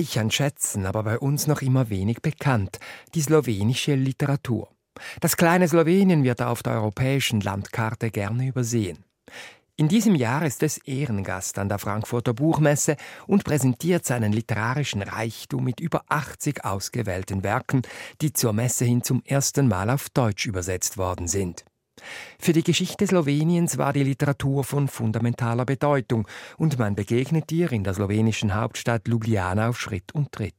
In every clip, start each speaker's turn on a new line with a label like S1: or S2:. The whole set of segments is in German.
S1: Ich an Schätzen, aber bei uns noch immer wenig bekannt, die slowenische Literatur. Das kleine Slowenien wird auf der europäischen Landkarte gerne übersehen. In diesem Jahr ist es Ehrengast an der Frankfurter Buchmesse und präsentiert seinen literarischen Reichtum mit über 80 ausgewählten Werken, die zur Messe hin zum ersten Mal auf Deutsch übersetzt worden sind. Für die Geschichte Sloweniens war die Literatur von fundamentaler Bedeutung und man begegnet ihr in der slowenischen Hauptstadt Ljubljana auf Schritt und Tritt.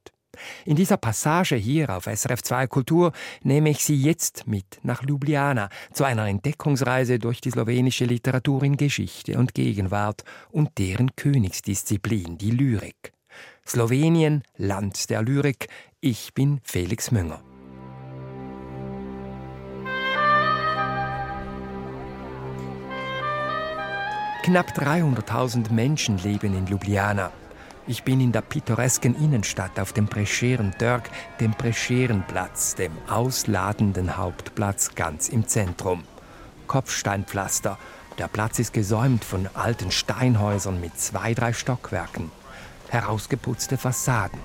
S1: In dieser Passage hier auf SRF 2 Kultur nehme ich Sie jetzt mit nach Ljubljana zu einer Entdeckungsreise durch die slowenische Literatur in Geschichte und Gegenwart und deren Königsdisziplin, die Lyrik. Slowenien, Land der Lyrik. Ich bin Felix Münger. Knapp 300.000 Menschen leben in Ljubljana. Ich bin in der pittoresken Innenstadt auf dem Prescheren Dörk, dem Prescherenplatz, dem ausladenden Hauptplatz ganz im Zentrum. Kopfsteinpflaster. Der Platz ist gesäumt von alten Steinhäusern mit zwei, drei Stockwerken. Herausgeputzte Fassaden.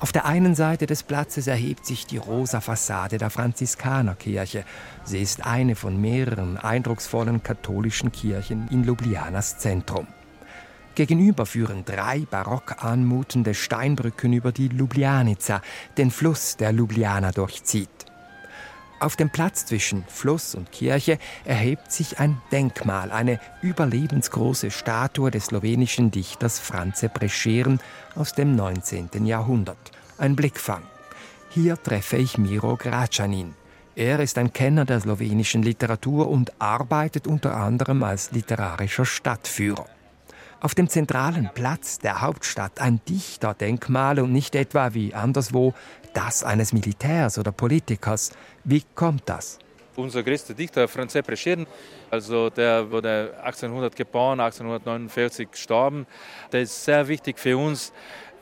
S1: Auf der einen Seite des Platzes erhebt sich die rosa Fassade der Franziskanerkirche. Sie ist eine von mehreren eindrucksvollen katholischen Kirchen in Ljubljanas Zentrum. Gegenüber führen drei barock anmutende Steinbrücken über die Ljubljanica, den Fluss, der Ljubljana durchzieht. Auf dem Platz zwischen Fluss und Kirche erhebt sich ein Denkmal, eine überlebensgroße Statue des slowenischen Dichters Franze Prescheren aus dem 19. Jahrhundert. Ein Blickfang. Hier treffe ich Miro Gracanin. Er ist ein Kenner der slowenischen Literatur und arbeitet unter anderem als literarischer Stadtführer. Auf dem zentralen Platz der Hauptstadt ein Dichterdenkmal und nicht etwa wie anderswo das eines Militärs oder Politikers. Wie kommt das?
S2: Unser größter Dichter, Franz Prescheren, also der wurde 1800 geboren, 1849 gestorben. Der ist sehr wichtig für uns,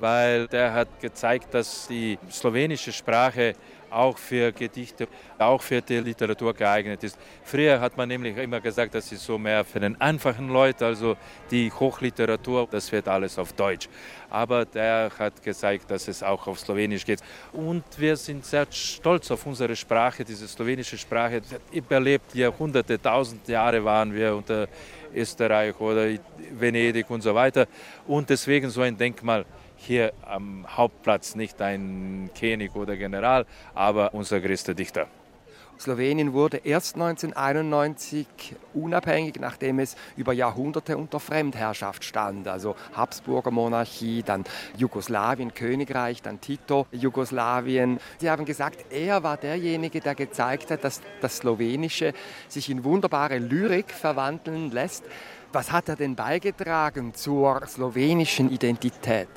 S2: weil der hat gezeigt, dass die slowenische Sprache auch für Gedichte, auch für die Literatur geeignet ist. Früher hat man nämlich immer gesagt, das ist so mehr für den einfachen Leute, also die Hochliteratur, das wird alles auf Deutsch. Aber der hat gezeigt, dass es auch auf Slowenisch geht. Und wir sind sehr stolz auf unsere Sprache, diese slowenische Sprache. Überlebt Jahrhunderte, tausend Jahre waren wir unter Österreich oder Venedig und so weiter. Und deswegen so ein Denkmal hier am Hauptplatz nicht ein König oder General, aber unser größter Dichter.
S1: Slowenien wurde erst 1991 unabhängig, nachdem es über Jahrhunderte unter Fremdherrschaft stand. Also Habsburger Monarchie, dann Jugoslawien, Königreich, dann Tito, Jugoslawien. Sie haben gesagt, er war derjenige, der gezeigt hat, dass das Slowenische sich in wunderbare Lyrik verwandeln lässt. Was hat er denn beigetragen zur slowenischen Identität?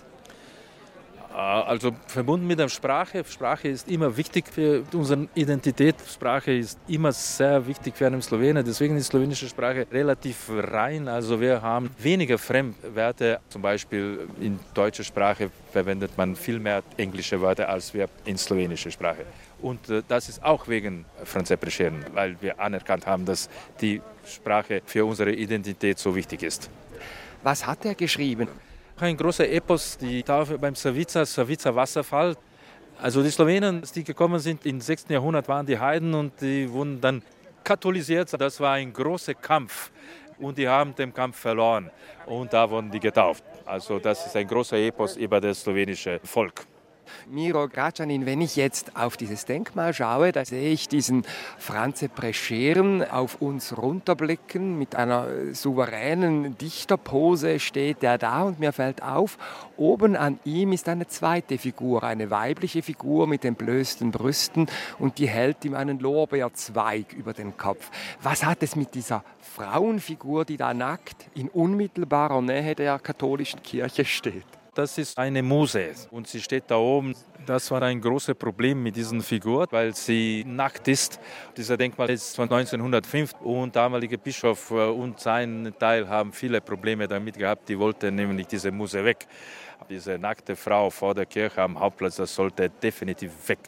S2: Äh, also verbunden mit der Sprache. Sprache ist immer wichtig für unsere Identität. Sprache ist immer sehr wichtig für einen Slowenen. Deswegen ist die slowenische Sprache relativ rein. Also wir haben weniger Fremdwörter. Zum Beispiel in deutscher Sprache verwendet man viel mehr englische Wörter als wir in slowenischer Sprache. Und äh, das ist auch wegen Franz Prescheren, weil wir anerkannt haben, dass die Sprache für unsere Identität so wichtig ist.
S1: Was hat er geschrieben?
S2: Ein großer Epos, die Tafel beim Savica, Savica Wasserfall. Also die Slowenen, die gekommen sind im 6. Jahrhundert, waren die Heiden und die wurden dann katholisiert. Das war ein großer Kampf und die haben den Kampf verloren und da wurden die getauft. Also das ist ein großer Epos über das slowenische Volk.
S1: Miro Gracanin, wenn ich jetzt auf dieses Denkmal schaue, da sehe ich diesen Franze Prescheren auf uns runterblicken. Mit einer souveränen Dichterpose steht er da und mir fällt auf, oben an ihm ist eine zweite Figur, eine weibliche Figur mit entblößten Brüsten und die hält ihm einen Lorbeerzweig über den Kopf. Was hat es mit dieser Frauenfigur, die da nackt in unmittelbarer Nähe der katholischen Kirche steht?
S2: Das ist eine Muse und sie steht da oben. Das war ein großes Problem mit dieser Figur, weil sie nackt ist. Dieser Denkmal ist von 1905 und damalige Bischof und sein Teil haben viele Probleme damit gehabt. Die wollten nämlich diese Muse weg. Diese nackte Frau vor der Kirche am Hauptplatz, das sollte definitiv weg.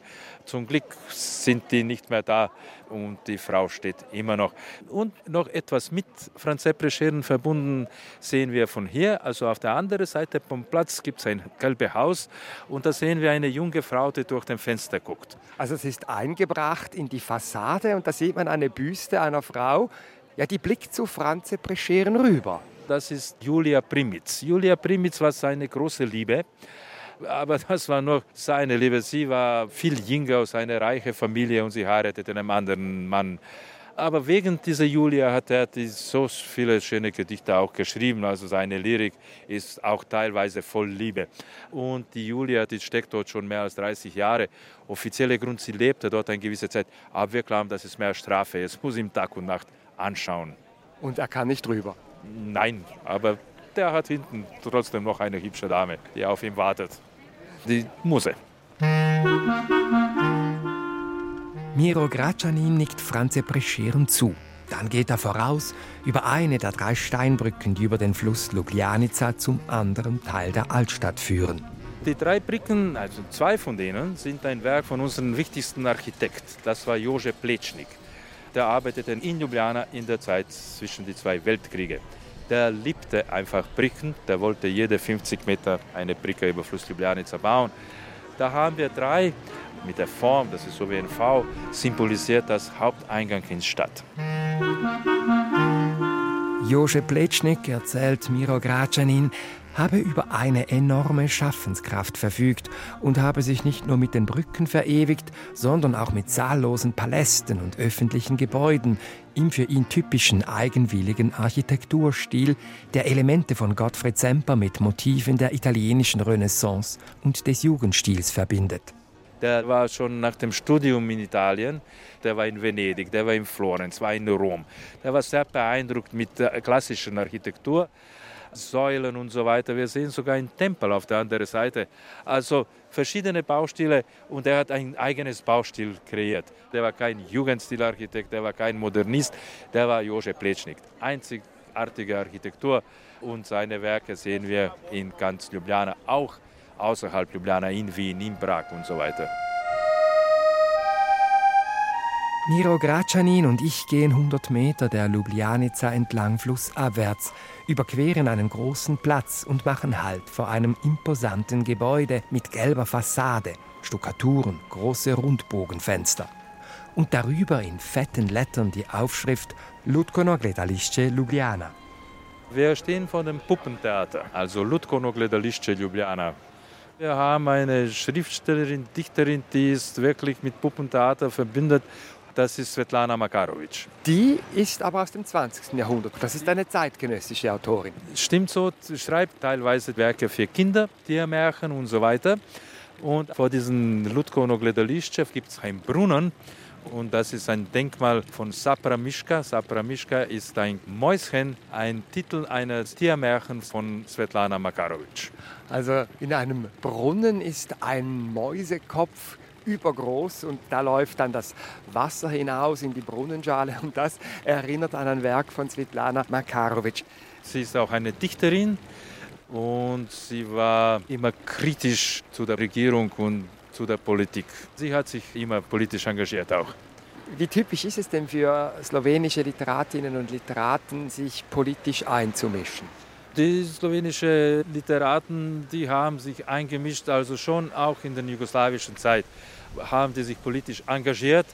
S2: Zum Glück sind die nicht mehr da und die Frau steht immer noch. Und noch etwas mit Franz Seppre-Scheren verbunden sehen wir von hier. Also auf der anderen Seite vom Platz gibt es ein gelbes Haus und da sehen wir eine junge Frau, die durch den Fenster guckt.
S1: Also es ist eingebracht in die Fassade und da sieht man eine Büste einer Frau, ja, die blickt zu Franz Seppre-Scheren rüber.
S2: Das ist Julia Primitz. Julia Primitz war seine große Liebe aber das war nur seine Liebe. Sie war viel jünger aus einer reichen Familie und sie heiratete einen anderen Mann. Aber wegen dieser Julia hat er so viele schöne Gedichte auch geschrieben. Also seine Lyrik ist auch teilweise voll Liebe. Und die Julia, die steckt dort schon mehr als 30 Jahre. Offizieller Grund, sie lebte dort eine gewisse Zeit. Aber wir glauben, das ist mehr Strafe. Es muss ihm Tag und Nacht anschauen.
S1: Und er kann nicht drüber?
S2: Nein, aber der hat hinten trotzdem noch eine hübsche Dame, die auf ihn wartet. Die Muse.
S1: Miro Gracianin nickt Franze Prescheren zu. Dann geht er voraus über eine der drei Steinbrücken, die über den Fluss Luglianica zum anderen Teil der Altstadt führen.
S2: Die drei Brücken, also zwei von denen, sind ein Werk von unserem wichtigsten Architekt. Das war Jože Plečnik. Der arbeitete in Ljubljana in der Zeit zwischen den zwei Weltkriegen der liebte einfach Brücken. Der wollte jede 50 Meter eine Brücke über Fluss Ljubljanica bauen. Da haben wir drei mit der Form, das ist so wie ein V, symbolisiert das Haupteingang in die Stadt.
S1: Jože Plečnik erzählt Miro Gracanin, habe über eine enorme Schaffenskraft verfügt und habe sich nicht nur mit den Brücken verewigt, sondern auch mit zahllosen Palästen und öffentlichen Gebäuden im für ihn typischen eigenwilligen Architekturstil, der Elemente von Gottfried Semper mit Motiven der italienischen Renaissance und des Jugendstils verbindet.
S2: Der war schon nach dem Studium in Italien, der war in Venedig, der war in Florenz, war in Rom. Der war sehr beeindruckt mit der klassischen Architektur Säulen und so weiter. Wir sehen sogar einen Tempel auf der anderen Seite. Also verschiedene Baustile und er hat ein eigenes Baustil kreiert. Der war kein Jugendstilarchitekt, der war kein Modernist, der war Jože Plečnik. Einzigartige Architektur und seine Werke sehen wir in ganz Ljubljana, auch außerhalb Ljubljana, in Wien, in Prag und so weiter.
S1: Miro Gracanin und ich gehen 100 Meter der Ljubljanica entlang flussabwärts, überqueren einen großen Platz und machen Halt vor einem imposanten Gebäude mit gelber Fassade, Stuckaturen, große Rundbogenfenster. Und darüber in fetten Lettern die Aufschrift Lutkono Gledališće Ljubljana.
S2: Wir stehen vor dem Puppentheater, also Lutkono Gledališće Ljubljana. Wir haben eine Schriftstellerin, Dichterin, die ist wirklich mit Puppentheater verbindet das ist Svetlana Makarovic.
S1: Die ist aber aus dem 20. Jahrhundert. Das ist eine zeitgenössische Autorin.
S2: Stimmt so, sie schreibt teilweise Werke für Kinder, Tiermärchen und so weiter. Und vor diesem Lutko Nogledalischew gibt es einen Brunnen. Und das ist ein Denkmal von Sapra Mischka. Sapra Mischka ist ein Mäuschen, ein Titel eines Tiermärchens von Svetlana Makarovic.
S1: Also in einem Brunnen ist ein Mäusekopf übergroß und da läuft dann das Wasser hinaus in die Brunnenschale und das erinnert an ein Werk von Svetlana Makarovic.
S2: Sie ist auch eine Dichterin und sie war immer kritisch zu der Regierung und zu der Politik. Sie hat sich immer politisch engagiert auch.
S1: Wie typisch ist es denn für slowenische Literatinnen und Literaten, sich politisch einzumischen?
S2: Die slowenischen Literaten, die haben sich eingemischt, also schon auch in der jugoslawischen Zeit haben die sich politisch engagiert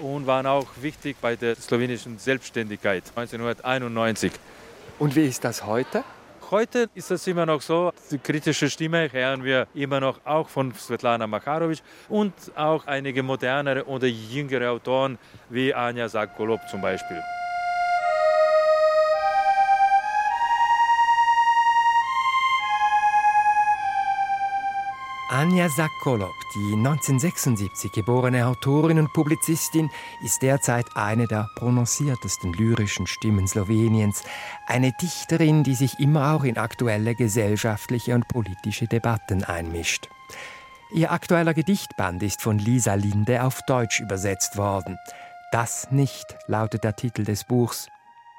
S2: und waren auch wichtig bei der slowenischen Selbstständigkeit 1991.
S1: Und wie ist das heute?
S2: Heute ist es immer noch so, die kritische Stimme hören wir immer noch auch von Svetlana Makarovic und auch einige modernere oder jüngere Autoren wie Anja Sakolop zum Beispiel.
S1: Anja Sakolop, die 1976 geborene Autorin und Publizistin, ist derzeit eine der prononciertesten lyrischen Stimmen Sloweniens. Eine Dichterin, die sich immer auch in aktuelle gesellschaftliche und politische Debatten einmischt. Ihr aktueller Gedichtband ist von Lisa Linde auf Deutsch übersetzt worden. Das nicht lautet der Titel des Buchs.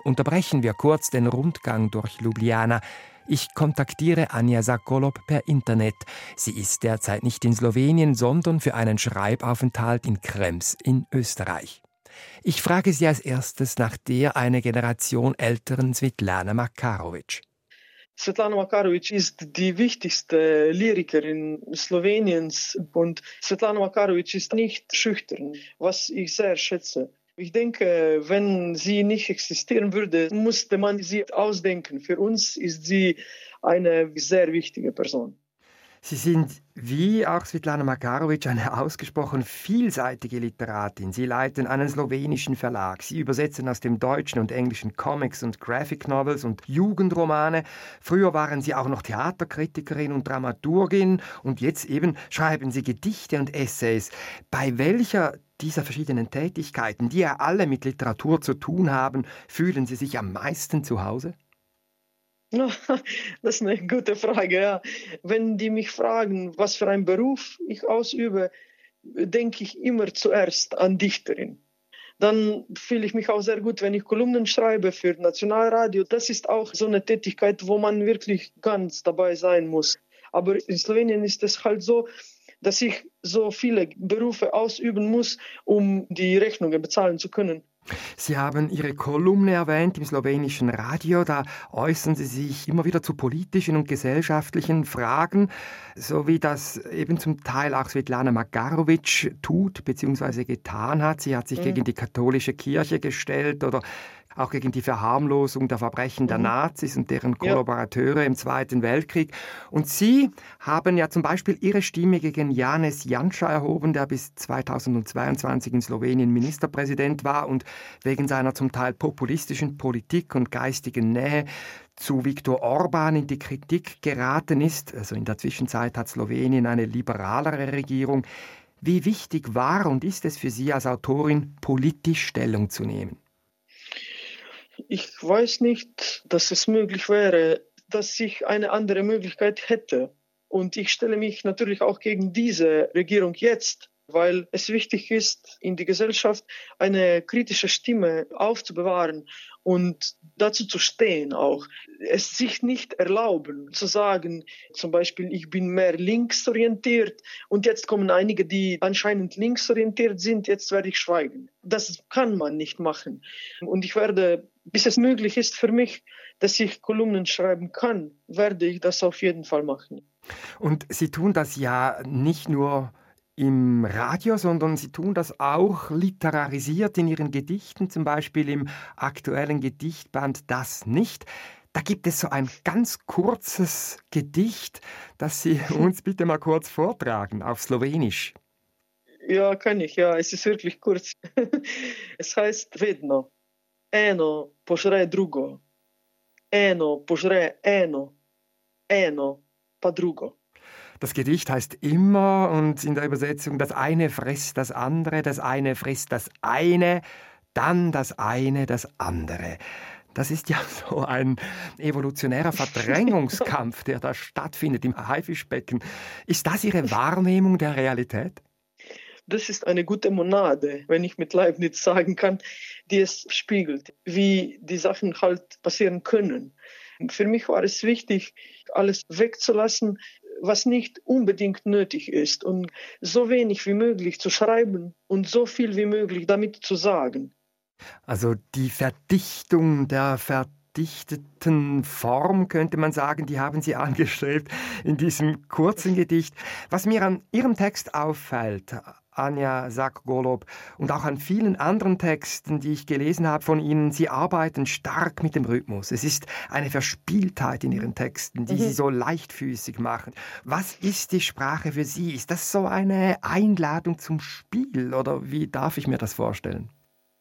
S1: Unterbrechen wir kurz den Rundgang durch Ljubljana Ich kontaktiere Anja Sakolob per Internet. Sie ist derzeit nicht in Slowenien, sondern für einen Schreibaufenthalt in Krems in Österreich. Ich frage sie als erstes nach der eine Generation älteren Svetlana Makarovic.
S3: Svetlana Makarovic ist die wichtigste Lyrikerin Sloweniens und Svetlana Makarovic ist nicht schüchtern, was ich sehr schätze. Ich denke, wenn sie nicht existieren würde, musste man sie ausdenken. Für uns ist sie eine sehr wichtige Person.
S1: Sie sind wie auch Svetlana Makarovic eine ausgesprochen vielseitige Literatin. Sie leiten einen slowenischen Verlag. Sie übersetzen aus dem Deutschen und Englischen Comics und Graphic Novels und Jugendromane. Früher waren Sie auch noch Theaterkritikerin und Dramaturgin und jetzt eben schreiben Sie Gedichte und Essays. Bei welcher dieser verschiedenen Tätigkeiten, die ja alle mit Literatur zu tun haben, fühlen Sie sich am meisten zu Hause?
S3: Das ist eine gute Frage. Ja. Wenn die mich fragen, was für einen Beruf ich ausübe, denke ich immer zuerst an Dichterin. Dann fühle ich mich auch sehr gut, wenn ich Kolumnen schreibe für Nationalradio. Das ist auch so eine Tätigkeit, wo man wirklich ganz dabei sein muss. Aber in Slowenien ist es halt so, dass ich so viele Berufe ausüben muss, um die Rechnungen bezahlen zu können.
S1: Sie haben Ihre Kolumne erwähnt im slowenischen Radio. Da äußern Sie sich immer wieder zu politischen und gesellschaftlichen Fragen, so wie das eben zum Teil auch Svetlana Magarovic tut bzw. getan hat. Sie hat sich mhm. gegen die katholische Kirche gestellt oder auch gegen die Verharmlosung der Verbrechen der mhm. Nazis und deren Kollaborateure ja. im Zweiten Weltkrieg. Und Sie haben ja zum Beispiel Ihre Stimme gegen Janes Janša erhoben, der bis 2022 in Slowenien Ministerpräsident war und wegen seiner zum Teil populistischen Politik und geistigen Nähe zu Viktor Orban in die Kritik geraten ist. Also in der Zwischenzeit hat Slowenien eine liberalere Regierung. Wie wichtig war und ist es für Sie als Autorin, politisch Stellung zu nehmen?
S3: Ich weiß nicht, dass es möglich wäre, dass ich eine andere Möglichkeit hätte. Und ich stelle mich natürlich auch gegen diese Regierung jetzt, weil es wichtig ist, in die Gesellschaft eine kritische Stimme aufzubewahren und dazu zu stehen auch. Es sich nicht erlauben zu sagen, zum Beispiel, ich bin mehr linksorientiert und jetzt kommen einige, die anscheinend linksorientiert sind, jetzt werde ich schweigen. Das kann man nicht machen. Und ich werde, bis es möglich ist für mich, dass ich Kolumnen schreiben kann, werde ich das auf jeden Fall machen.
S1: Und Sie tun das ja nicht nur im Radio, sondern Sie tun das auch literarisiert in Ihren Gedichten, zum Beispiel im aktuellen Gedichtband Das nicht. Da gibt es so ein ganz kurzes Gedicht, das Sie uns bitte mal kurz vortragen auf Slowenisch.
S3: Ja, kann ich, ja, es ist wirklich kurz. es heißt Vedno. Eno požre drugo. Eno požre eno. Eno pa drugo.
S1: Das Gedicht heißt immer und in der Übersetzung, das eine frisst das andere, das eine frisst das eine, dann das eine das andere. Das ist ja so ein evolutionärer Verdrängungskampf, der da stattfindet im Haifischbecken. Ist das Ihre Wahrnehmung der Realität?
S3: Das ist eine gute Monade, wenn ich mit Leibniz sagen kann, die es spiegelt, wie die Sachen halt passieren können. Für mich war es wichtig, alles wegzulassen, was nicht unbedingt nötig ist und so wenig wie möglich zu schreiben und so viel wie möglich damit zu sagen.
S1: Also die Verdichtung der verdichteten Form, könnte man sagen, die haben Sie angestrebt in diesem kurzen Gedicht. Was mir an Ihrem Text auffällt, Anja Sack-Golob und auch an vielen anderen Texten, die ich gelesen habe von Ihnen. Sie arbeiten stark mit dem Rhythmus. Es ist eine Verspieltheit in Ihren Texten, die mhm. Sie so leichtfüßig machen. Was ist die Sprache für Sie? Ist das so eine Einladung zum Spiel oder wie darf ich mir das vorstellen?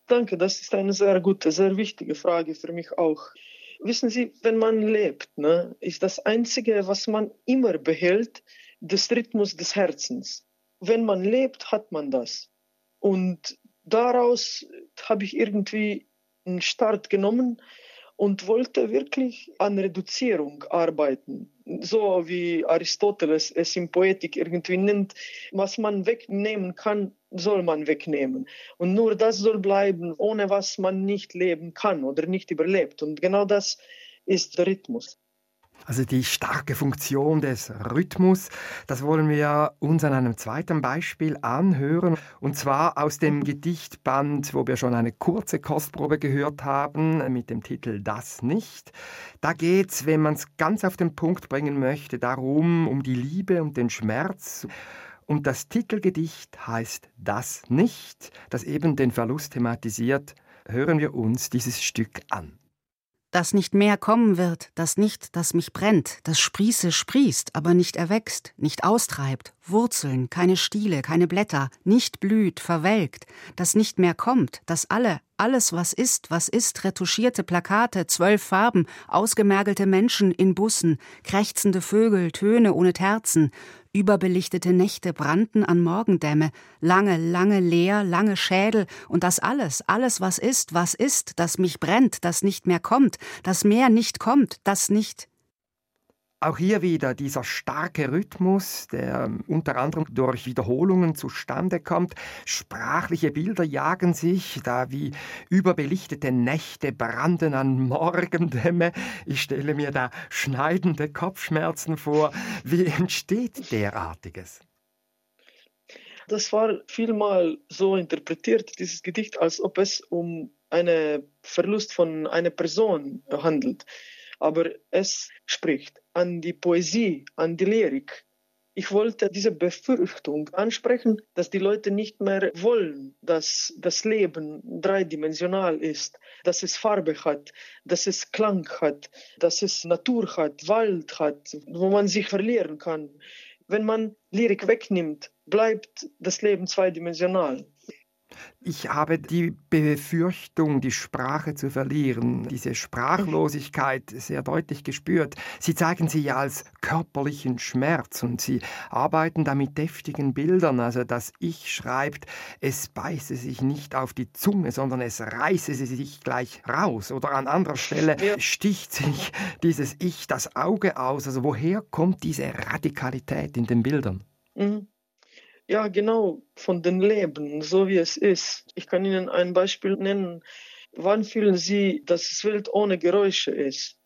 S3: Danke, das ist eine sehr gute, sehr wichtige Frage für mich auch. Wissen Sie, wenn man lebt, ne, ist das Einzige, was man immer behält, das Rhythmus des Herzens wenn man lebt, hat man das. Und daraus habe ich irgendwie einen Start genommen und wollte wirklich an Reduzierung arbeiten. So wie Aristoteles es in Poetik irgendwie nennt, was man wegnehmen kann, soll man wegnehmen. Und nur das soll bleiben, ohne was man nicht leben kann oder nicht überlebt. Und genau das ist der Rhythmus.
S1: Also die starke Funktion des Rhythmus, das wollen wir uns an einem zweiten Beispiel anhören. Und zwar aus dem Gedichtband, wo wir schon eine kurze Kostprobe gehört haben, mit dem Titel Das nicht. Da geht es, wenn man es ganz auf den Punkt bringen möchte, darum, um die Liebe und den Schmerz. Und das Titelgedicht heißt Das nicht, das eben den Verlust thematisiert. Hören wir uns dieses Stück an
S4: dass nicht mehr kommen wird, das nicht, das mich brennt, das Sprieße sprießt, aber nicht erwächst, nicht austreibt, Wurzeln, keine Stiele, keine Blätter, nicht blüht, verwelkt, das nicht mehr kommt, das alle, alles, was ist, was ist, retuschierte Plakate, zwölf Farben, ausgemergelte Menschen in Bussen, krächzende Vögel, Töne ohne Terzen, Überbelichtete Nächte brannten an Morgendämme, lange, lange leer, lange Schädel, und das alles, alles, was ist, was ist, das mich brennt, das nicht mehr kommt, das mehr nicht kommt, das nicht
S1: auch hier wieder dieser starke Rhythmus, der unter anderem durch Wiederholungen zustande kommt. Sprachliche Bilder jagen sich, da wie überbelichtete Nächte branden an Morgendämme. Ich stelle mir da schneidende Kopfschmerzen vor. Wie entsteht derartiges?
S3: Das war vielmal so interpretiert, dieses Gedicht, als ob es um einen Verlust von einer Person handelt aber es spricht an die Poesie, an die Lyrik. Ich wollte diese Befürchtung ansprechen, dass die Leute nicht mehr wollen, dass das Leben dreidimensional ist, dass es Farbe hat, dass es Klang hat, dass es Natur hat, Wald hat, wo man sich verlieren kann. Wenn man Lyrik wegnimmt, bleibt das Leben zweidimensional.
S1: Ich habe die Befürchtung, die Sprache zu verlieren, diese Sprachlosigkeit sehr deutlich gespürt. Sie zeigen sie ja als körperlichen Schmerz und sie arbeiten da mit deftigen Bildern. Also das Ich schreibt, es beiße sich nicht auf die Zunge, sondern es reiße sie sich gleich raus. Oder an anderer Stelle sticht sich dieses Ich das Auge aus. Also woher kommt diese Radikalität in den Bildern?
S3: Mhm. Ja, genau, von dem Leben, so wie es ist. Ich kann Ihnen ein Beispiel nennen. Wann fühlen Sie, dass es Welt ohne Geräusche ist?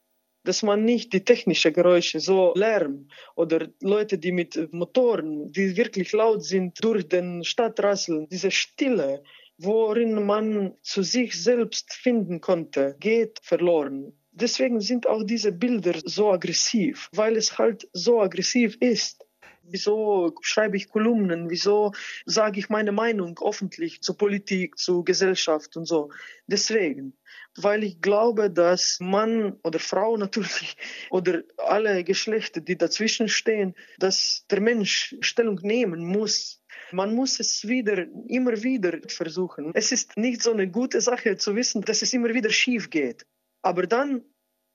S3: Dass man nicht die technischen Geräusche, so Lärm oder Leute, die mit Motoren, die wirklich laut sind, durch den Stadt rasseln, diese Stille, worin man zu sich selbst finden konnte, geht verloren. Deswegen sind auch diese Bilder so aggressiv, weil es halt so aggressiv ist. Wieso schreibe ich Kolumnen? Wieso sage ich meine Meinung öffentlich zur Politik, zur Gesellschaft und so? Deswegen, weil ich glaube, dass Mann oder Frau natürlich oder alle Geschlechter, die dazwischen stehen, dass der Mensch Stellung nehmen muss man muss es wieder, immer wieder versuchen. Es ist nicht so eine gute Sache zu wissen, dass es immer wieder schief geht. Aber dann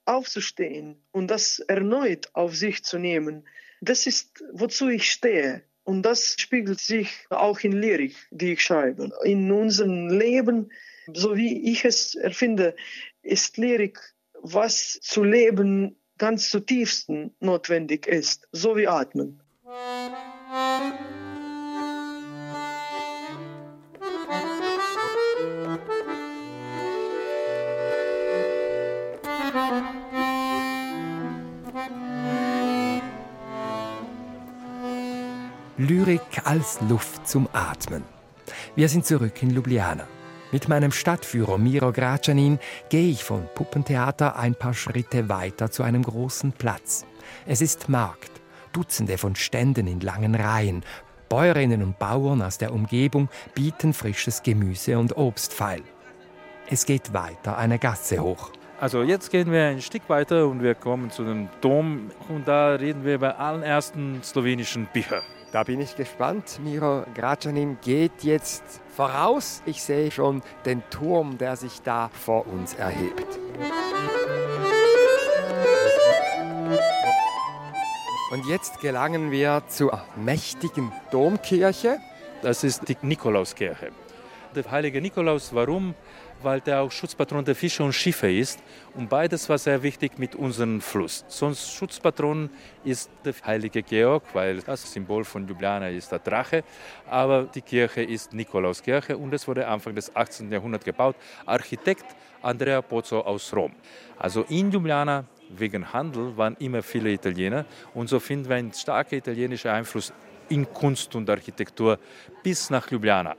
S3: aufzustehen und das erneut auf sich zu nehmen, das ist, wozu ich stehe. Und das spiegelt sich auch in Lyrik, die ich schreibe. In unserem Leben, so wie ich es erfinde, ist Lyrik, was zu leben ganz zutiefsten notwendig ist, so wie Atmen.
S1: Lyrik als Luft zum Atmen. Wir sind zurück in Ljubljana. Mit meinem Stadtführer Miro Gracanin gehe ich vom Puppentheater ein paar Schritte weiter zu einem großen Platz. Es ist Markt. Dutzende von Ständen in langen Reihen. Bäuerinnen und Bauern aus der Umgebung bieten frisches Gemüse und Obst feil. Es geht weiter eine Gasse hoch.
S2: Also jetzt gehen wir ein Stück weiter und wir kommen zu dem Dom und da reden wir über allen ersten slowenischen Bücher.
S1: Da bin ich gespannt. Miro Gracanin geht jetzt voraus. Ich sehe schon den Turm, der sich da vor uns erhebt. Und jetzt gelangen wir zur mächtigen Domkirche.
S2: Das ist die Nikolauskirche. Der heilige Nikolaus, warum? Weil der auch Schutzpatron der Fische und Schiffe ist. Und beides war sehr wichtig mit unserem Fluss. Sonst Schutzpatron ist der heilige Georg, weil das Symbol von Ljubljana ist der Drache. Aber die Kirche ist Nikolauskirche und es wurde Anfang des 18. Jahrhunderts gebaut. Architekt Andrea Pozzo aus Rom. Also in Ljubljana wegen Handel waren immer viele Italiener. Und so finden wir einen starken italienischen Einfluss in Kunst und Architektur bis nach Ljubljana.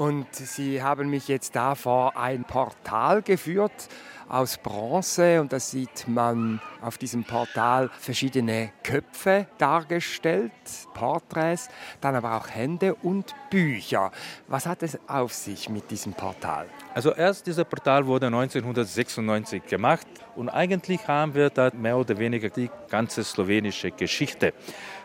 S1: Und Sie haben mich jetzt da vor ein Portal geführt aus Bronze und da sieht man auf diesem Portal verschiedene Köpfe dargestellt, Porträts, dann aber auch Hände und Bücher. Was hat es auf sich mit diesem Portal?
S2: Also erst dieser Portal wurde 1996 gemacht und eigentlich haben wir da mehr oder weniger die ganze slowenische Geschichte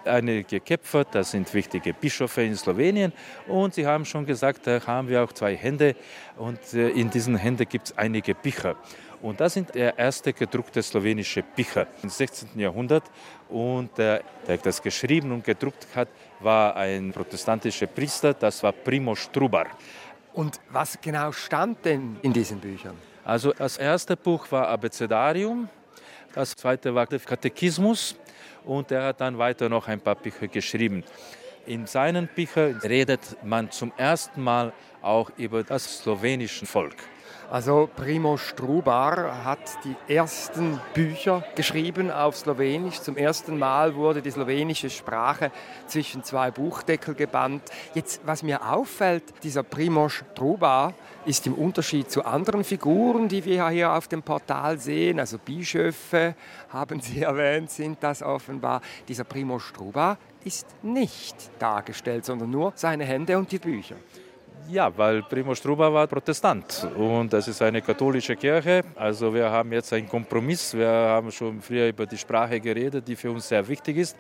S2: einige Kämpfer, das sind wichtige Bischöfe in Slowenien. Und Sie haben schon gesagt, da haben wir auch zwei Hände und äh, in diesen Händen gibt es einige Bücher. Und das sind der erste gedruckte slowenische Bücher im 16. Jahrhundert. Und der, der das geschrieben und gedruckt hat, war ein protestantischer Priester, das war Primoz Trubar.
S1: Und was genau stand denn in diesen Büchern?
S2: Also das erste Buch war Abecedarium, das zweite war der Katechismus und er hat dann weiter noch ein paar Bücher geschrieben. In seinen Büchern redet man zum ersten Mal auch über das slowenische Volk.
S1: Also Primo Strubar hat die ersten Bücher geschrieben auf Slowenisch. Zum ersten Mal wurde die slowenische Sprache zwischen zwei Buchdeckel gebannt. Jetzt, was mir auffällt, dieser Primo Strubar ist im Unterschied zu anderen Figuren, die wir hier auf dem Portal sehen, also Bischöfe haben Sie erwähnt, sind das offenbar. Dieser Primo Strubar ist nicht dargestellt, sondern nur seine Hände und die Bücher.
S2: Ja, weil Primo Struba war Protestant und das ist eine katholische Kirche. Also wir haben jetzt einen Kompromiss. Wir haben schon früher über die Sprache geredet, die für uns sehr wichtig ist.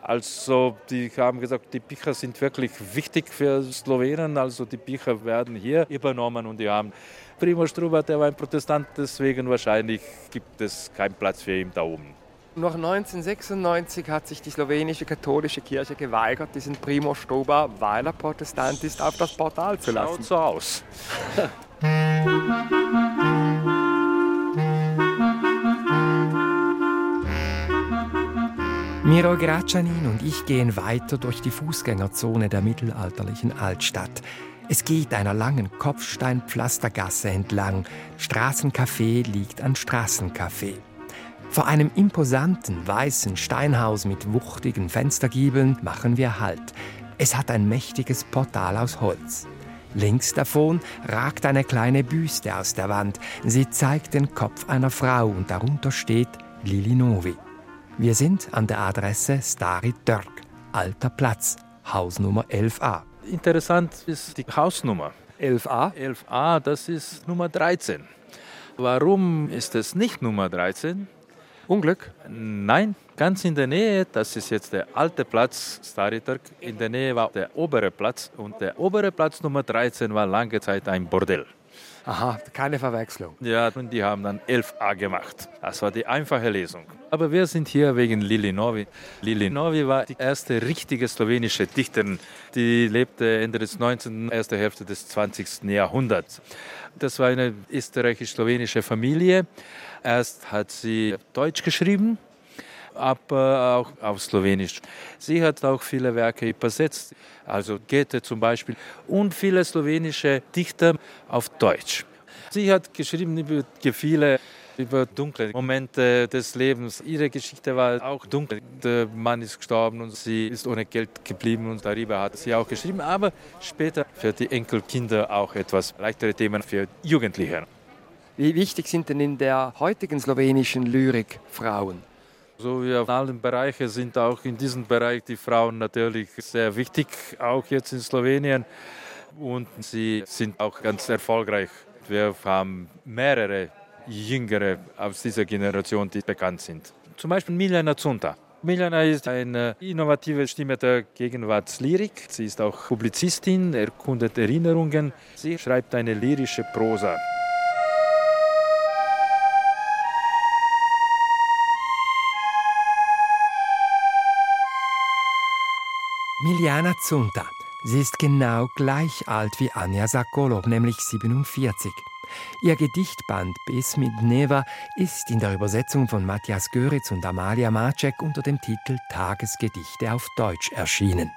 S2: Also die haben gesagt, die Bücher sind wirklich wichtig für Slowenen. Also die Bücher werden hier übernommen und die haben Primo Struba, der war ein Protestant, deswegen wahrscheinlich gibt es keinen Platz für ihn da oben.
S1: Noch 1996 hat sich die slowenische katholische Kirche geweigert, diesen Primo Stoba, weil er Protestant ist, auf das Portal zu lassen.
S2: Schaut so aus.
S1: Miro Gracanin und ich gehen weiter durch die Fußgängerzone der mittelalterlichen Altstadt. Es geht einer langen Kopfsteinpflastergasse entlang. Straßencafé liegt an Straßencafé. Vor einem imposanten weißen Steinhaus mit wuchtigen Fenstergiebeln machen wir Halt. Es hat ein mächtiges Portal aus Holz. Links davon ragt eine kleine Büste aus der Wand. Sie zeigt den Kopf einer Frau und darunter steht Lili Novi. Wir sind an der Adresse Stari Dörk, Alter Platz, Hausnummer 11a.
S2: Interessant ist die Hausnummer.
S1: 11a?
S2: 11a, das ist Nummer 13. Warum ist es nicht Nummer 13?
S1: Unglück?
S2: Nein, ganz in der Nähe, das ist jetzt der alte Platz Staritark, in der Nähe war der obere Platz und der obere Platz Nummer 13 war lange Zeit ein Bordell.
S1: Aha, keine Verwechslung.
S2: Ja, und die haben dann 11a gemacht. Das war die einfache Lesung. Aber wir sind hier wegen Lili Novi. Lili Novi war die erste richtige slowenische Dichterin. Die lebte Ende des 19., erste Hälfte des 20. Jahrhunderts. Das war eine österreichisch-slowenische Familie. Erst hat sie Deutsch geschrieben, aber auch auf Slowenisch. Sie hat auch viele Werke übersetzt, also Goethe zum Beispiel, und viele slowenische Dichter auf Deutsch. Sie hat geschrieben über Gefühle, über dunkle Momente des Lebens. Ihre Geschichte war auch dunkel. Der Mann ist gestorben und sie ist ohne Geld geblieben und darüber hat sie auch geschrieben, aber später für die Enkelkinder auch etwas leichtere Themen für Jugendliche.
S1: Wie wichtig sind denn in der heutigen slowenischen Lyrik Frauen?
S2: So wie auf allen Bereichen sind auch in diesem Bereich die Frauen natürlich sehr wichtig, auch jetzt in Slowenien. Und sie sind auch ganz erfolgreich. Wir haben mehrere Jüngere aus dieser Generation, die bekannt sind. Zum Beispiel Miljana Zunta. Miljana ist eine innovative Stimme der Gegenwartslyrik. Sie ist auch Publizistin, erkundet Erinnerungen. Sie schreibt eine lyrische Prosa.
S1: Miljana Zunta. Sie ist genau gleich alt wie Anja Sakolow, nämlich 47. Ihr Gedichtband Bis mit Neva ist in der Übersetzung von Matthias Göritz und Amalia Macek unter dem Titel Tagesgedichte auf Deutsch erschienen.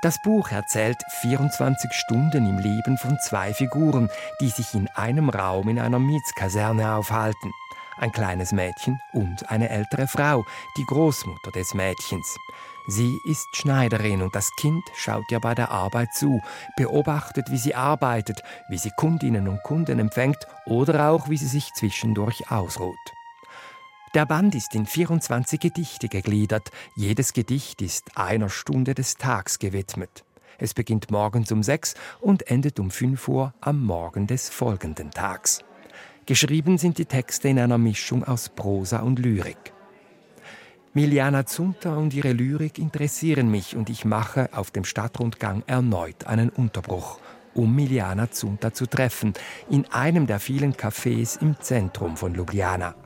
S1: Das Buch erzählt 24 Stunden im Leben von zwei Figuren, die sich in einem Raum in einer Mietskaserne aufhalten. ein kleines Mädchen und eine ältere Frau, die Großmutter des Mädchens. Sie ist Schneiderin und das Kind schaut ihr bei der Arbeit zu, beobachtet, wie sie arbeitet, wie sie Kundinnen und Kunden empfängt oder auch, wie sie sich zwischendurch ausruht. Der Band ist in 24 Gedichte gegliedert. Jedes Gedicht ist einer Stunde des Tags gewidmet. Es beginnt morgens um sechs und endet um fünf Uhr am Morgen des folgenden Tags. Geschrieben sind die Texte in einer Mischung aus Prosa und Lyrik. Miliana Zunter und ihre Lyrik interessieren mich und ich mache auf dem Stadtrundgang erneut einen Unterbruch, um Miliana Zunter zu treffen, in einem der vielen Cafés im Zentrum von Ljubljana.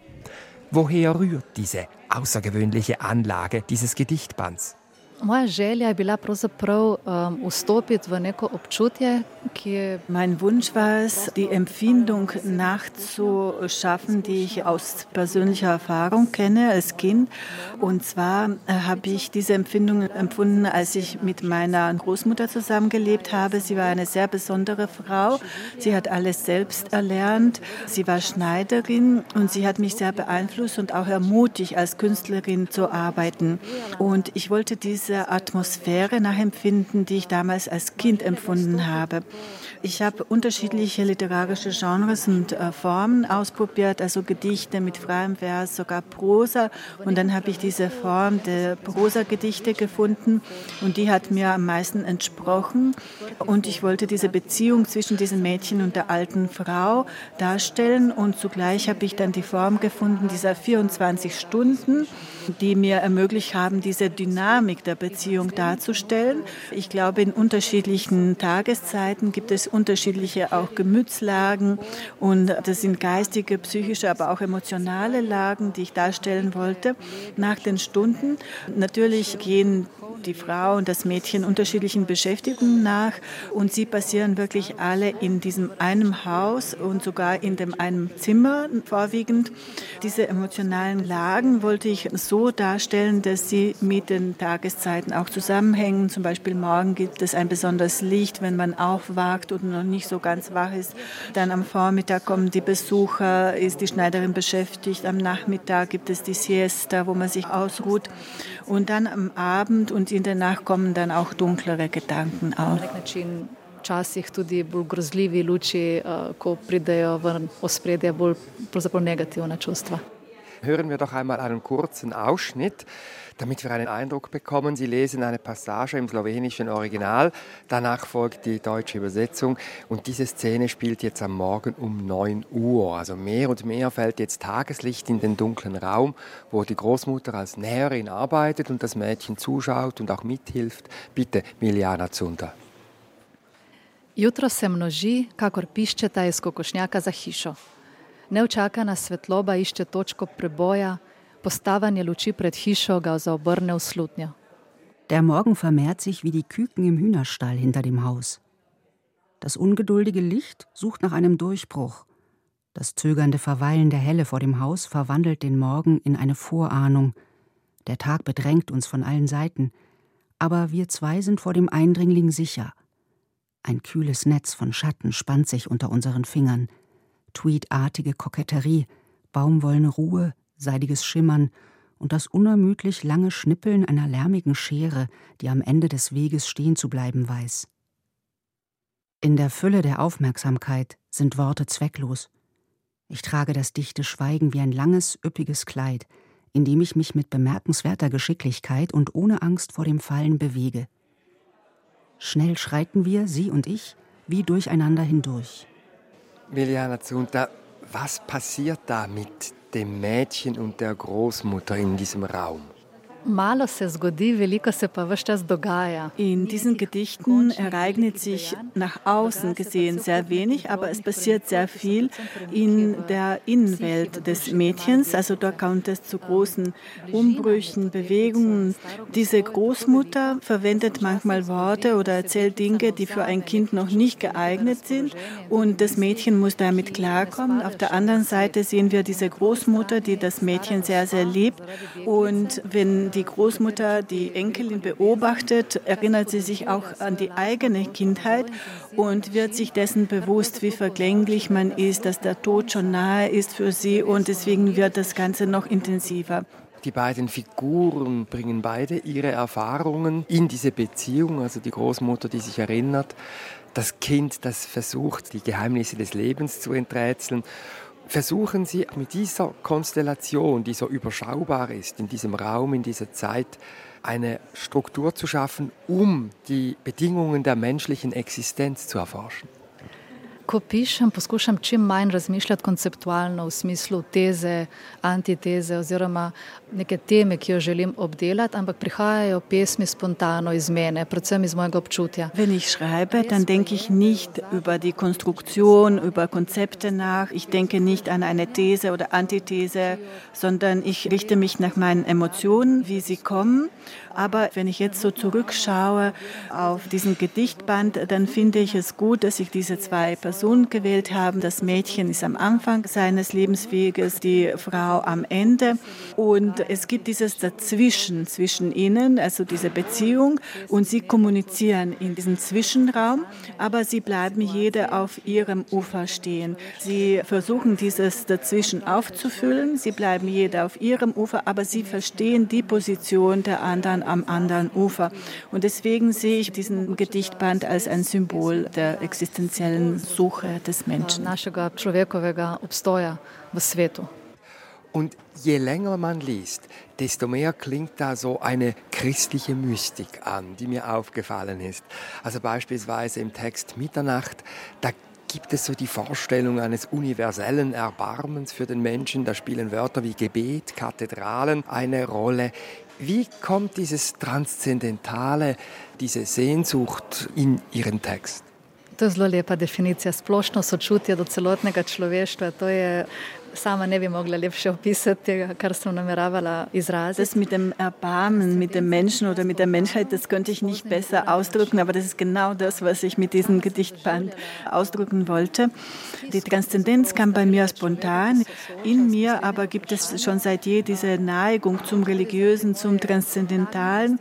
S1: Woher rührt diese außergewöhnliche Anlage dieses Gedichtbands?
S5: Moja želja je bila pravzaprav um, vstopiti v neko občutje, ki je.
S6: Mein Wunsch war es, die Empfindung nachzuschaffen, die ich aus persönlicher Erfahrung kenne als Kind. Und zwar äh, habe ich diese Empfindung empfunden, als ich mit meiner Großmutter zusammengelebt habe. Sie war eine sehr besondere Frau. Sie hat alles selbst erlernt. Sie war Schneiderin und sie hat mich sehr beeinflusst und auch ermutigt, als Künstlerin zu arbeiten. Und ich wollte diese diese Atmosphäre nachempfinden, die ich damals als Kind empfunden habe. Ich habe unterschiedliche literarische Genres und äh, Formen ausprobiert, also Gedichte mit freiem Vers, sogar Prosa. Und dann habe ich diese Form der Prosa-Gedichte gefunden und die hat mir am meisten entsprochen. Und ich wollte diese Beziehung zwischen diesem Mädchen und der alten Frau darstellen. Und zugleich habe ich dann die Form gefunden dieser 24 Stunden, die mir ermöglicht haben, diese Dynamik der Beziehung darzustellen. Ich glaube, in unterschiedlichen Tageszeiten gibt es unterschiedliche auch Gemütslagen und das sind geistige, psychische, aber auch emotionale Lagen, die ich darstellen wollte nach den Stunden. Natürlich gehen die Frau und das Mädchen unterschiedlichen Beschäftigungen nach und sie passieren wirklich alle in diesem einen Haus und sogar in dem einen Zimmer vorwiegend. Diese emotionalen Lagen wollte ich so darstellen, dass sie mit den Tageszeiten auch zusammenhängen. Zum Beispiel morgen gibt es ein besonderes Licht, wenn man aufwacht und noch nicht so ganz wach ist. Dann am Vormittag kommen die Besucher, ist die Schneiderin beschäftigt. Am Nachmittag gibt es die Siesta, wo man sich ausruht. Und dann am Abend und in der Nacht kommen dann auch dunklere Gedanken auf.
S5: Včasih tudi bolj grozljivi luči, eh, ko pridejo v ospredje bolj negativne čustva.
S1: Hören wir doch einmal einen kurzen Ausschnitt damit wir einen Eindruck bekommen. Sie lesen eine Passage im slowenischen Original, danach folgt die deutsche Übersetzung und diese Szene spielt jetzt am Morgen um 9 Uhr. Also mehr und mehr fällt jetzt Tageslicht in den dunklen Raum, wo die Großmutter als Näherin arbeitet und das Mädchen zuschaut und auch mithilft. Bitte, Miliana Zunder.
S5: Jutro se množi, kakor piščeta iz kokošnjaka za hišo. Neučakana svetloba išče točko preboja, Postavanje luči pred hišo ga zaobrne v slutnjo.
S4: Der Morgen vermehrt sich wie die Küken im Hühnerstall hinter dem Haus. Das ungeduldige Licht sucht nach einem Durchbruch. Das zögernde Verweilen der Helle vor dem Haus verwandelt den Morgen in eine Vorahnung. Der Tag bedrängt uns von allen Seiten, aber wir zwei sind vor dem Eindringling sicher. Ein kühles Netz von Schatten spannt sich unter unseren Fingern. Tweedartige Koketterie, baumwollene Ruhe, seidiges Schimmern und das unermüdlich lange Schnippeln einer lärmigen Schere, die am Ende des Weges stehen zu bleiben weiß. In der Fülle der Aufmerksamkeit sind Worte zwecklos. Ich trage das dichte Schweigen wie ein langes, üppiges Kleid, in dem ich mich mit bemerkenswerter Geschicklichkeit und ohne Angst vor dem Fallen bewege. Schnell schreiten wir, sie und ich, wie durcheinander hindurch.
S1: Miliana Zunta, was passiert da mit dem Mädchen und der Großmutter in diesem Raum.
S6: In diesen Gedichten ereignet sich nach außen gesehen sehr wenig, aber es passiert sehr viel in der Innenwelt des Mädchens. Also da kommt es zu großen Umbrüchen, Bewegungen. Diese Großmutter verwendet manchmal Worte oder erzählt Dinge, die für ein Kind noch nicht geeignet sind. Und das Mädchen muss damit klarkommen. Auf der anderen Seite sehen wir diese Großmutter, die das Mädchen sehr, sehr liebt. Und wenn die Großmutter die Enkelin beobachtet, erinnert sie sich auch an die eigene Kindheit und wird sich dessen bewusst, wie vergänglich man ist, dass der Tod schon nahe ist für sie und deswegen wird das Ganze noch intensiver.
S1: Die beiden Figuren bringen beide ihre Erfahrungen in diese Beziehung, also die Großmutter, die sich erinnert, das Kind, das versucht, die Geheimnisse des Lebens zu enträtseln. Versuchen Sie mit dieser Konstellation, die so überschaubar ist, in diesem Raum, in dieser Zeit, eine Struktur zu schaffen, um die Bedingungen der menschlichen Existenz zu erforschen.
S5: Ko pišem, poskušam čim manj razmišljati konceptualno v smislu teze, antiteze oziroma neke teme, ki jo želim obdelati, ampak prihajajo pesmi spontano iz mene, predvsem iz mojega občutja.
S6: Wenn ich schreibe, dann denke ich nicht über die Konstruktion, über Konzepte nach. Ich denke nicht an eine These oder Antithese, sondern ich richte mich nach meinen Emotionen, wie sie kommen. Aber wenn ich jetzt so zurückschaue auf diesen Gedichtband, dann finde ich es gut, dass ich diese zwei Personen gewählt habe. Das Mädchen ist am Anfang seines Lebensweges, die Frau am Ende. Und es gibt dieses Dazwischen zwischen ihnen, also diese Beziehung. Und sie kommunizieren in diesem Zwischenraum, aber sie bleiben jede auf ihrem Ufer stehen. Sie versuchen dieses Dazwischen aufzufüllen. Sie bleiben jede auf ihrem Ufer, aber sie verstehen die Position der anderen am anderen Ufer. Und deswegen sehe ich diesen Gedichtband als ein Symbol der existenziellen Suche des Menschen.
S1: Und je länger man liest, desto mehr klingt da so eine christliche Mystik an, die mir aufgefallen ist. Also beispielsweise im Text Mitternacht, da gibt es so die Vorstellung eines universellen Erbarmens für den Menschen. Da spielen Wörter wie Gebet, Kathedralen eine Rolle. Wie kommt dieses Transzendentale, diese Sehnsucht in Ihren Text?
S5: To je zelo lepa definicija. Splošno sočutje do celotnega človeštva, to je sama ne bi mogla lepše opisati kar sem nameravala izraziti.
S6: Das mit dem Erbarmen, mit dem Menschen oder mit der Menschheit, das könnte ich nicht besser ausdrücken, aber das ist genau das, was ich mit diesem Gedichtband ausdrücken wollte. Die Transzendenz kam bei mir spontan. In mir aber gibt es schon seit je diese Neigung zum Religiösen, zum Transzendentalen.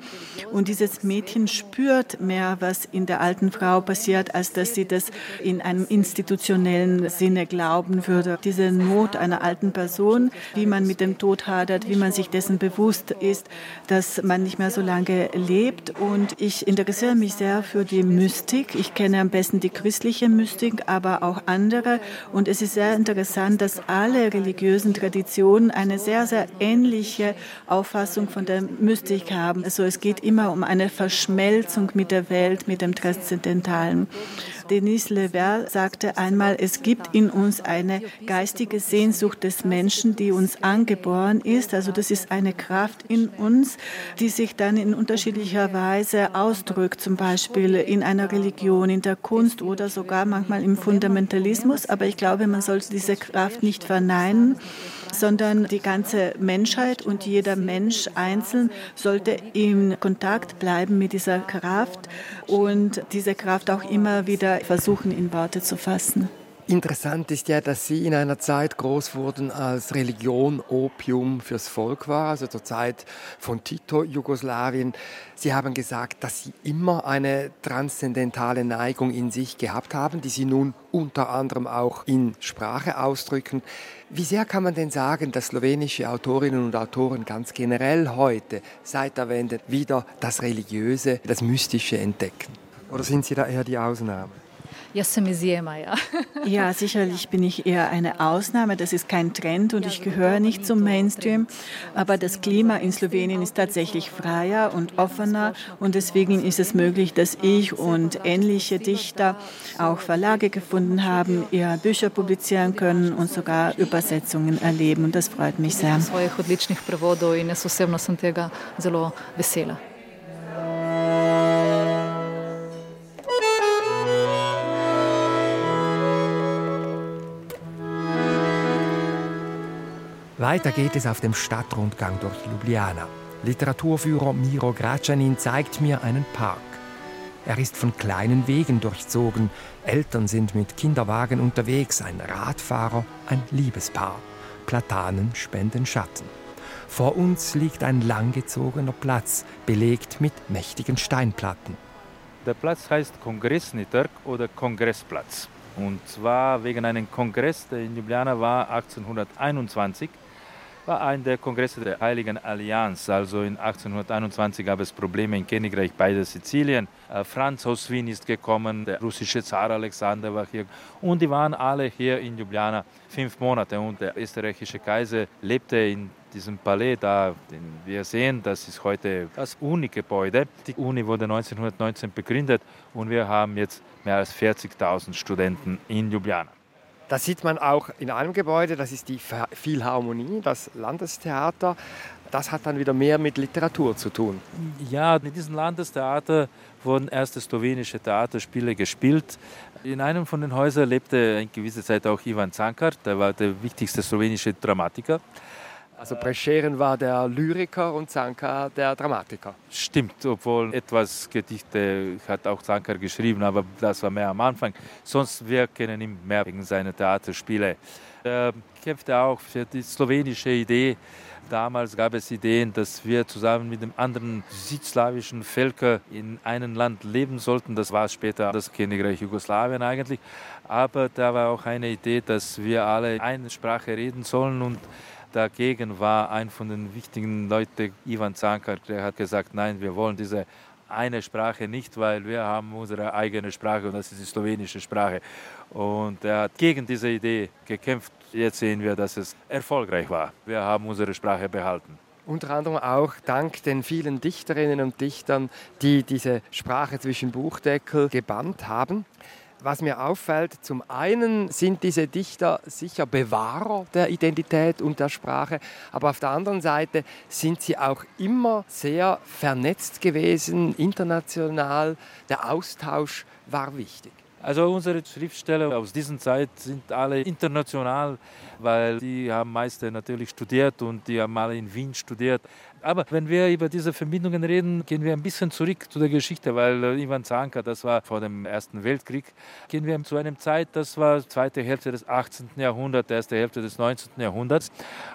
S6: Und dieses Mädchen spürt mehr, was in der alten Frau passiert, als dass sie das in einem institutionellen Sinne glauben würde. Diese Not einer alten Person, wie man mit dem Tod hadert, wie man sich dessen bewusst ist, dass man nicht mehr so lange lebt. Und ich interessiere mich sehr für die Mystik. Ich kenne am besten die christliche Mystik, aber auch andere. Und es ist sehr interessant, dass alle religiösen Traditionen eine sehr, sehr ähnliche Auffassung von der Mystik haben. Also es geht immer um eine Verschmelzung mit der Welt, mit dem Transzendentalen. Denis Lever sagte einmal, es gibt in uns eine geistige Sehnsucht des Menschen, die uns angeboren ist. Also das ist eine Kraft in uns, die sich dann in unterschiedlicher Weise ausdrückt, zum Beispiel in einer Religion, in der Kunst oder sogar manchmal im Fundamentalismus. Aber ich glaube, man sollte diese Kraft nicht verneinen sondern die ganze Menschheit und jeder Mensch einzeln sollte in Kontakt bleiben mit dieser Kraft und diese Kraft auch immer wieder versuchen in Worte zu fassen.
S1: Interessant ist ja, dass Sie in einer Zeit groß wurden, als Religion Opium fürs Volk war, also zur Zeit von Tito, Jugoslawien. Sie haben gesagt, dass Sie immer eine transzendentale Neigung in sich gehabt haben, die Sie nun unter anderem auch in Sprache ausdrücken. Wie sehr kann man denn sagen, dass slowenische Autorinnen und Autoren ganz generell heute, seit der Wende, wieder das Religiöse, das Mystische entdecken? Oder sind Sie da eher die Ausnahme?
S5: Ja,
S6: sicherlich bin ich eher eine Ausnahme. Das ist kein Trend und ich gehöre nicht zum Mainstream. Aber das Klima in Slowenien ist tatsächlich freier und offener und deswegen ist es möglich, dass ich und ähnliche Dichter auch Verlage gefunden haben, ihre Bücher publizieren können und sogar Übersetzungen erleben. Und das freut mich sehr.
S1: Weiter geht es auf dem Stadtrundgang durch Ljubljana. Literaturführer Miro Gracanin zeigt mir einen Park. Er ist von kleinen Wegen durchzogen. Eltern sind mit Kinderwagen unterwegs, ein Radfahrer, ein Liebespaar. Platanen spenden Schatten. Vor uns liegt ein langgezogener Platz, belegt mit mächtigen Steinplatten.
S2: Der Platz heißt Kongressnitrk oder Kongressplatz. Und zwar wegen einem Kongress, der in Ljubljana war 1821 war ein der Kongresse der Heiligen Allianz. Also in 1821 gab es Probleme im Königreich beider Sizilien. Äh, Franz aus Wien ist gekommen, der russische Zar Alexander war hier und die waren alle hier in Ljubljana fünf Monate und der österreichische Kaiser lebte in diesem Palais da, den wir sehen, das ist heute das Uni-Gebäude. Die Uni wurde 1919 begründet und wir haben jetzt mehr als 40.000 Studenten in Ljubljana.
S1: Das sieht man auch in einem Gebäude, das ist die Philharmonie, das Landestheater. Das hat dann wieder mehr mit Literatur zu tun.
S2: Ja, in diesem Landestheater wurden erste slowenische Theaterspiele gespielt. In einem von den Häusern lebte eine gewisse Zeit auch Ivan Zankar, der war der wichtigste slowenische Dramatiker.
S1: Also Prescheren war der Lyriker und Zanka der Dramatiker.
S2: Stimmt, obwohl etwas Gedichte hat auch Zanka geschrieben, aber das war mehr am Anfang. Sonst wir kennen ihn mehr wegen seiner Theaterspiele. Er kämpfte auch für die slowenische Idee. Damals gab es Ideen, dass wir zusammen mit den anderen südslawischen Völkern in einem Land leben sollten. Das war später das Königreich Jugoslawien eigentlich. Aber da war auch eine Idee, dass wir alle eine Sprache reden sollen und Dagegen war ein von den wichtigen Leuten, Ivan Zankar, der hat gesagt, nein, wir wollen diese eine Sprache nicht, weil wir haben unsere eigene Sprache und das ist die slowenische Sprache. Und er hat gegen diese Idee gekämpft. Jetzt sehen wir, dass es erfolgreich war. Wir haben unsere Sprache behalten.
S1: Unter anderem auch dank den vielen Dichterinnen und Dichtern, die diese Sprache zwischen Buchdeckel gebannt haben. Was mir auffällt, zum einen sind diese Dichter sicher Bewahrer der Identität und der Sprache, aber auf der anderen Seite sind sie auch immer sehr vernetzt gewesen, international. Der Austausch war wichtig.
S2: Also unsere Schriftsteller aus dieser Zeit sind alle international, weil die haben meiste natürlich studiert und die haben alle in Wien studiert. Aber wenn wir über diese Verbindungen reden, gehen wir ein bisschen zurück zu der Geschichte, weil äh, Ivan Zanka, das war vor dem Ersten Weltkrieg, gehen wir zu einer Zeit, das war zweite Hälfte des 18. Jahrhunderts, erste Hälfte des 19. Jahrhunderts.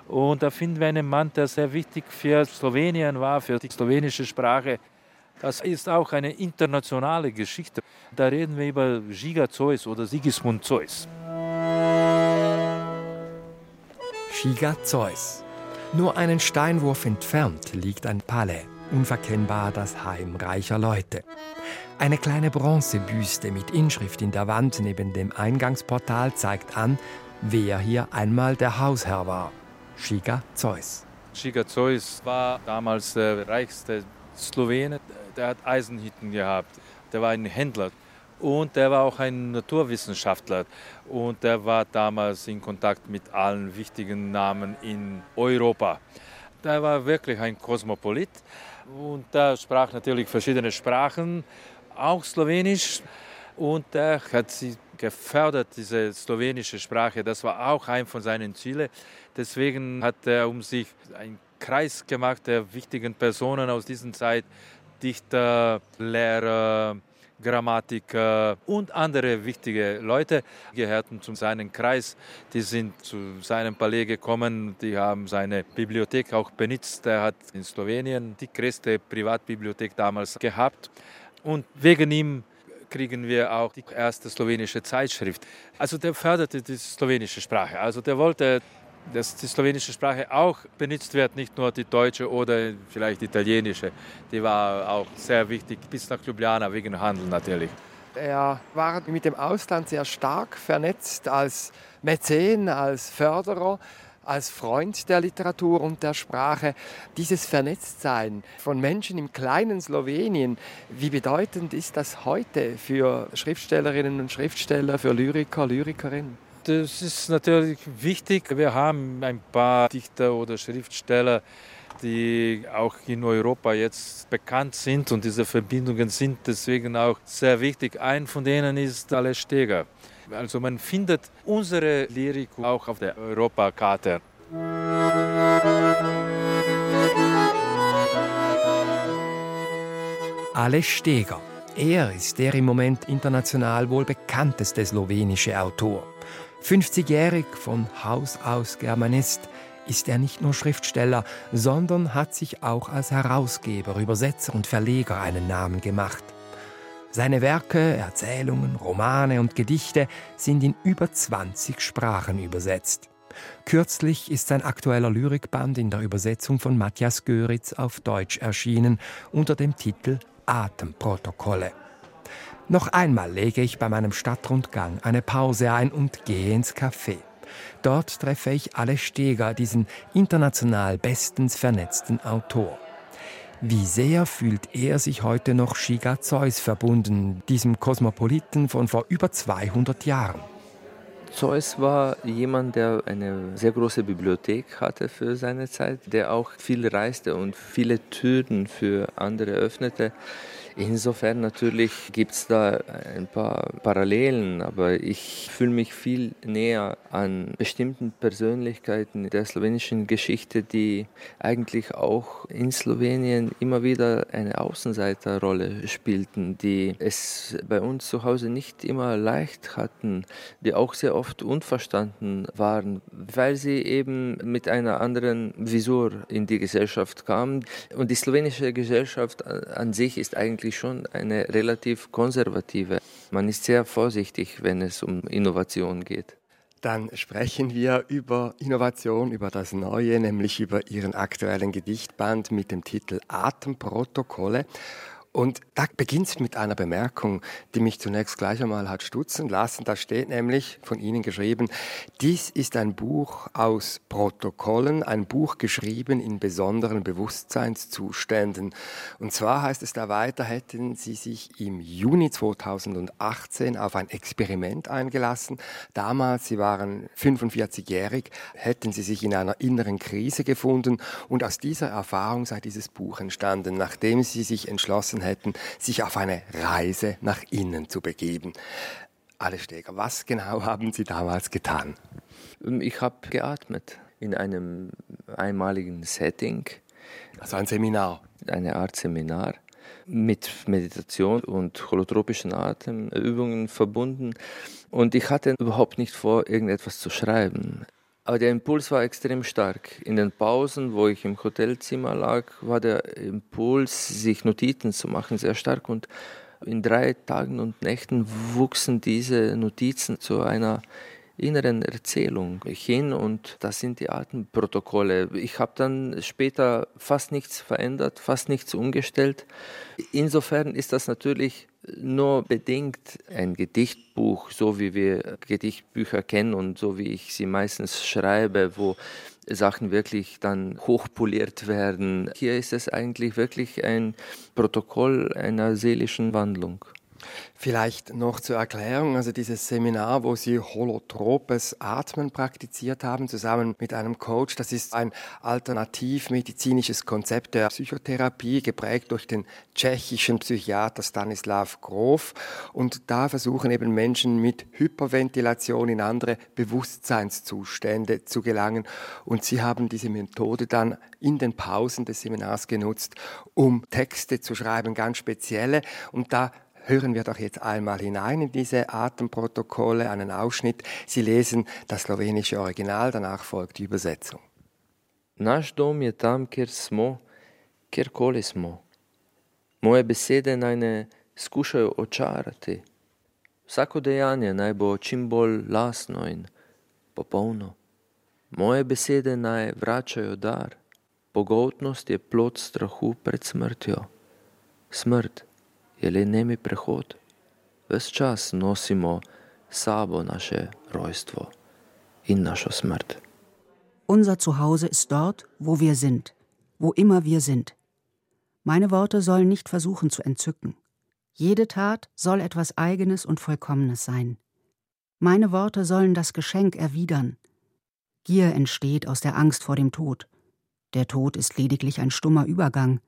S2: Und da finden wir einen Mann, der sehr wichtig für Slowenien war, für die slowenische Sprache. Das ist auch eine internationale Geschichte. Da reden wir über Giga Zeus oder Sigismund Zeus.
S1: Giga Zeus. Nur einen Steinwurf entfernt liegt ein Palais, unverkennbar das Heim reicher Leute. Eine kleine Bronzebüste mit Inschrift in der Wand neben dem Eingangsportal zeigt an, wer hier einmal der Hausherr war. Giga Zeus.
S2: Giga Zeus war damals der reichste Slowene der hat Eisenhütten gehabt. Der war ein Händler und der war auch ein Naturwissenschaftler und der war damals in Kontakt mit allen wichtigen Namen in Europa. Der war wirklich ein Kosmopolit und der sprach natürlich verschiedene Sprachen, auch Slowenisch und er hat sie gefördert, diese slowenische Sprache. Das war auch ein von seinen Zielen. Deswegen hat er um sich einen Kreis gemacht der wichtigen Personen aus dieser Zeit, Dichter, Lehrer, Grammatiker und andere wichtige Leute gehörten zu seinem Kreis. Die sind zu seinem Palais gekommen, die haben seine Bibliothek auch benutzt. Er hat in Slowenien die größte Privatbibliothek damals gehabt. Und wegen ihm kriegen wir auch die erste slowenische Zeitschrift. Also der förderte die slowenische Sprache. Also der wollte dass die slowenische Sprache auch benutzt wird, nicht nur die deutsche oder vielleicht italienische. Die war auch sehr wichtig, bis nach Ljubljana wegen Handel natürlich.
S1: Er war mit dem Ausland sehr stark vernetzt als Mäzen, als Förderer, als Freund der Literatur und der Sprache. Dieses Vernetztsein von Menschen im kleinen Slowenien, wie bedeutend ist das heute für Schriftstellerinnen und Schriftsteller, für Lyriker, Lyrikerinnen?
S2: Das ist natürlich wichtig. Wir haben ein paar Dichter oder Schriftsteller, die auch in Europa jetzt bekannt sind und diese Verbindungen sind deswegen auch sehr wichtig. Ein von denen ist Alex Steger. Also man findet unsere Lyrik auch auf der Europakarte.
S1: Alex Steger. Er ist der im Moment international wohl bekannteste slowenische Autor. 50-jährig von Haus aus Germanist, ist er nicht nur Schriftsteller, sondern hat sich auch als Herausgeber, Übersetzer und Verleger einen Namen gemacht. Seine Werke, Erzählungen, Romane und Gedichte sind in über 20 Sprachen übersetzt. Kürzlich ist sein aktueller Lyrikband in der Übersetzung von Matthias Göritz auf Deutsch erschienen unter dem Titel Atemprotokolle. Noch einmal lege ich bei meinem Stadtrundgang eine Pause ein und gehe ins Café. Dort treffe ich Ale Steger, diesen international bestens vernetzten Autor. Wie sehr fühlt er sich heute noch Shiga Zeus verbunden, diesem Kosmopoliten von vor über 200 Jahren?
S7: Zeus war jemand, der eine sehr große Bibliothek hatte für seine Zeit, der auch viel reiste und viele Türen für andere öffnete. Insofern natürlich gibt es da ein paar Parallelen, aber ich fühle mich viel näher an bestimmten Persönlichkeiten der slowenischen Geschichte, die eigentlich auch in Slowenien immer wieder eine Außenseiterrolle spielten, die es bei uns zu Hause nicht immer leicht hatten, die auch sehr oft unverstanden waren, weil sie eben mit einer anderen Visur in die Gesellschaft kamen. Und die slowenische Gesellschaft an sich ist eigentlich eigentlich schon eine relativ konservative. Man ist sehr vorsichtig, wenn es um Innovation geht.
S1: Dann sprechen wir über Innovation, über das Neue, nämlich über Ihren aktuellen Gedichtband mit dem Titel Atemprotokolle. Und da beginnt es mit einer Bemerkung, die mich zunächst gleich einmal hat stutzen lassen. Da steht nämlich von Ihnen geschrieben, dies ist ein Buch aus Protokollen, ein Buch geschrieben in besonderen Bewusstseinszuständen. Und zwar heißt es da weiter, hätten Sie sich im Juni 2018 auf ein Experiment eingelassen. Damals, Sie waren 45-jährig, hätten Sie sich in einer inneren Krise gefunden und aus dieser Erfahrung sei dieses Buch entstanden, nachdem Sie sich entschlossen hätten, sich auf eine Reise nach innen zu begeben. Alle Steger, was genau haben Sie damals getan?
S7: Ich habe geatmet in einem einmaligen Setting.
S1: Also ein Seminar.
S7: Eine Art Seminar mit Meditation und holotropischen Atemübungen verbunden. Und ich hatte überhaupt nicht vor, irgendetwas zu schreiben. Aber der Impuls war extrem stark. In den Pausen, wo ich im Hotelzimmer lag, war der Impuls, sich Notizen zu machen, sehr stark. Und in drei Tagen und Nächten wuchsen diese Notizen zu einer inneren Erzählung hin und das sind die Atemprotokolle. Ich habe dann später fast nichts verändert, fast nichts umgestellt. Insofern ist das natürlich nur bedingt ein Gedichtbuch, so wie wir Gedichtbücher kennen und so wie ich sie meistens schreibe, wo Sachen wirklich dann hochpoliert werden. Hier ist es eigentlich wirklich ein Protokoll einer seelischen Wandlung.
S1: Vielleicht noch zur Erklärung, also dieses Seminar, wo Sie holotropes Atmen praktiziert haben, zusammen mit einem Coach, das ist ein alternativmedizinisches Konzept der Psychotherapie, geprägt durch den tschechischen Psychiater Stanislav Grof. Und da versuchen eben Menschen mit Hyperventilation in andere Bewusstseinszustände zu gelangen. Und Sie haben diese Methode dann in den Pausen des Seminars genutzt, um Texte zu schreiben, ganz spezielle. Und da Hören wir doch jetzt einmal hinein in diese Atemprotokolle, einen Ausschnitt. Sie lesen das slowenische Original, danach folgt die Übersetzung.
S7: Naš dom je tam, kjer smo, kjerkoli smo. Moje besede naj ne skušajo očarati. Vsako dejanje naj bo čim bolj lasno in popolno. Moje besede naj vračajo dar. Pogoltnost je plot strahu pred smrtjo. Smrt je le nemi prehod. Ves čas nosimo sabo naše rojstvo in našo smrt.
S4: Unser Zuhause ist dort, wo wir sind, wo immer wir sind. Meine Worte sollen nicht versuchen zu entzücken. Jede Tat soll etwas Eigenes und Vollkommenes sein. Meine Worte sollen das Geschenk erwidern. Gier entsteht aus der Angst vor dem Tod. Der Tod ist lediglich ein stummer Übergang.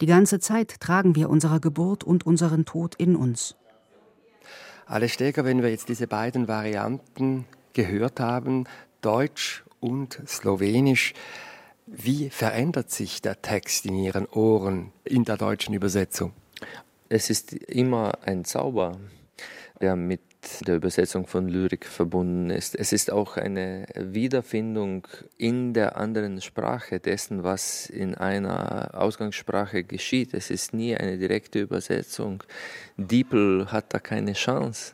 S4: Die ganze Zeit tragen wir unsere Geburt und unseren Tod in uns.
S1: Alle Steger, wenn wir jetzt diese beiden Varianten gehört haben, Deutsch und Slowenisch, wie verändert sich der Text in Ihren Ohren in der deutschen Übersetzung?
S7: Es ist immer ein Zauber, der mit der Übersetzung von Lyrik verbunden ist. Es ist auch eine Wiederfindung in der anderen Sprache dessen, was in einer Ausgangssprache geschieht. Es ist nie eine direkte Übersetzung. Diepel hat da keine Chance.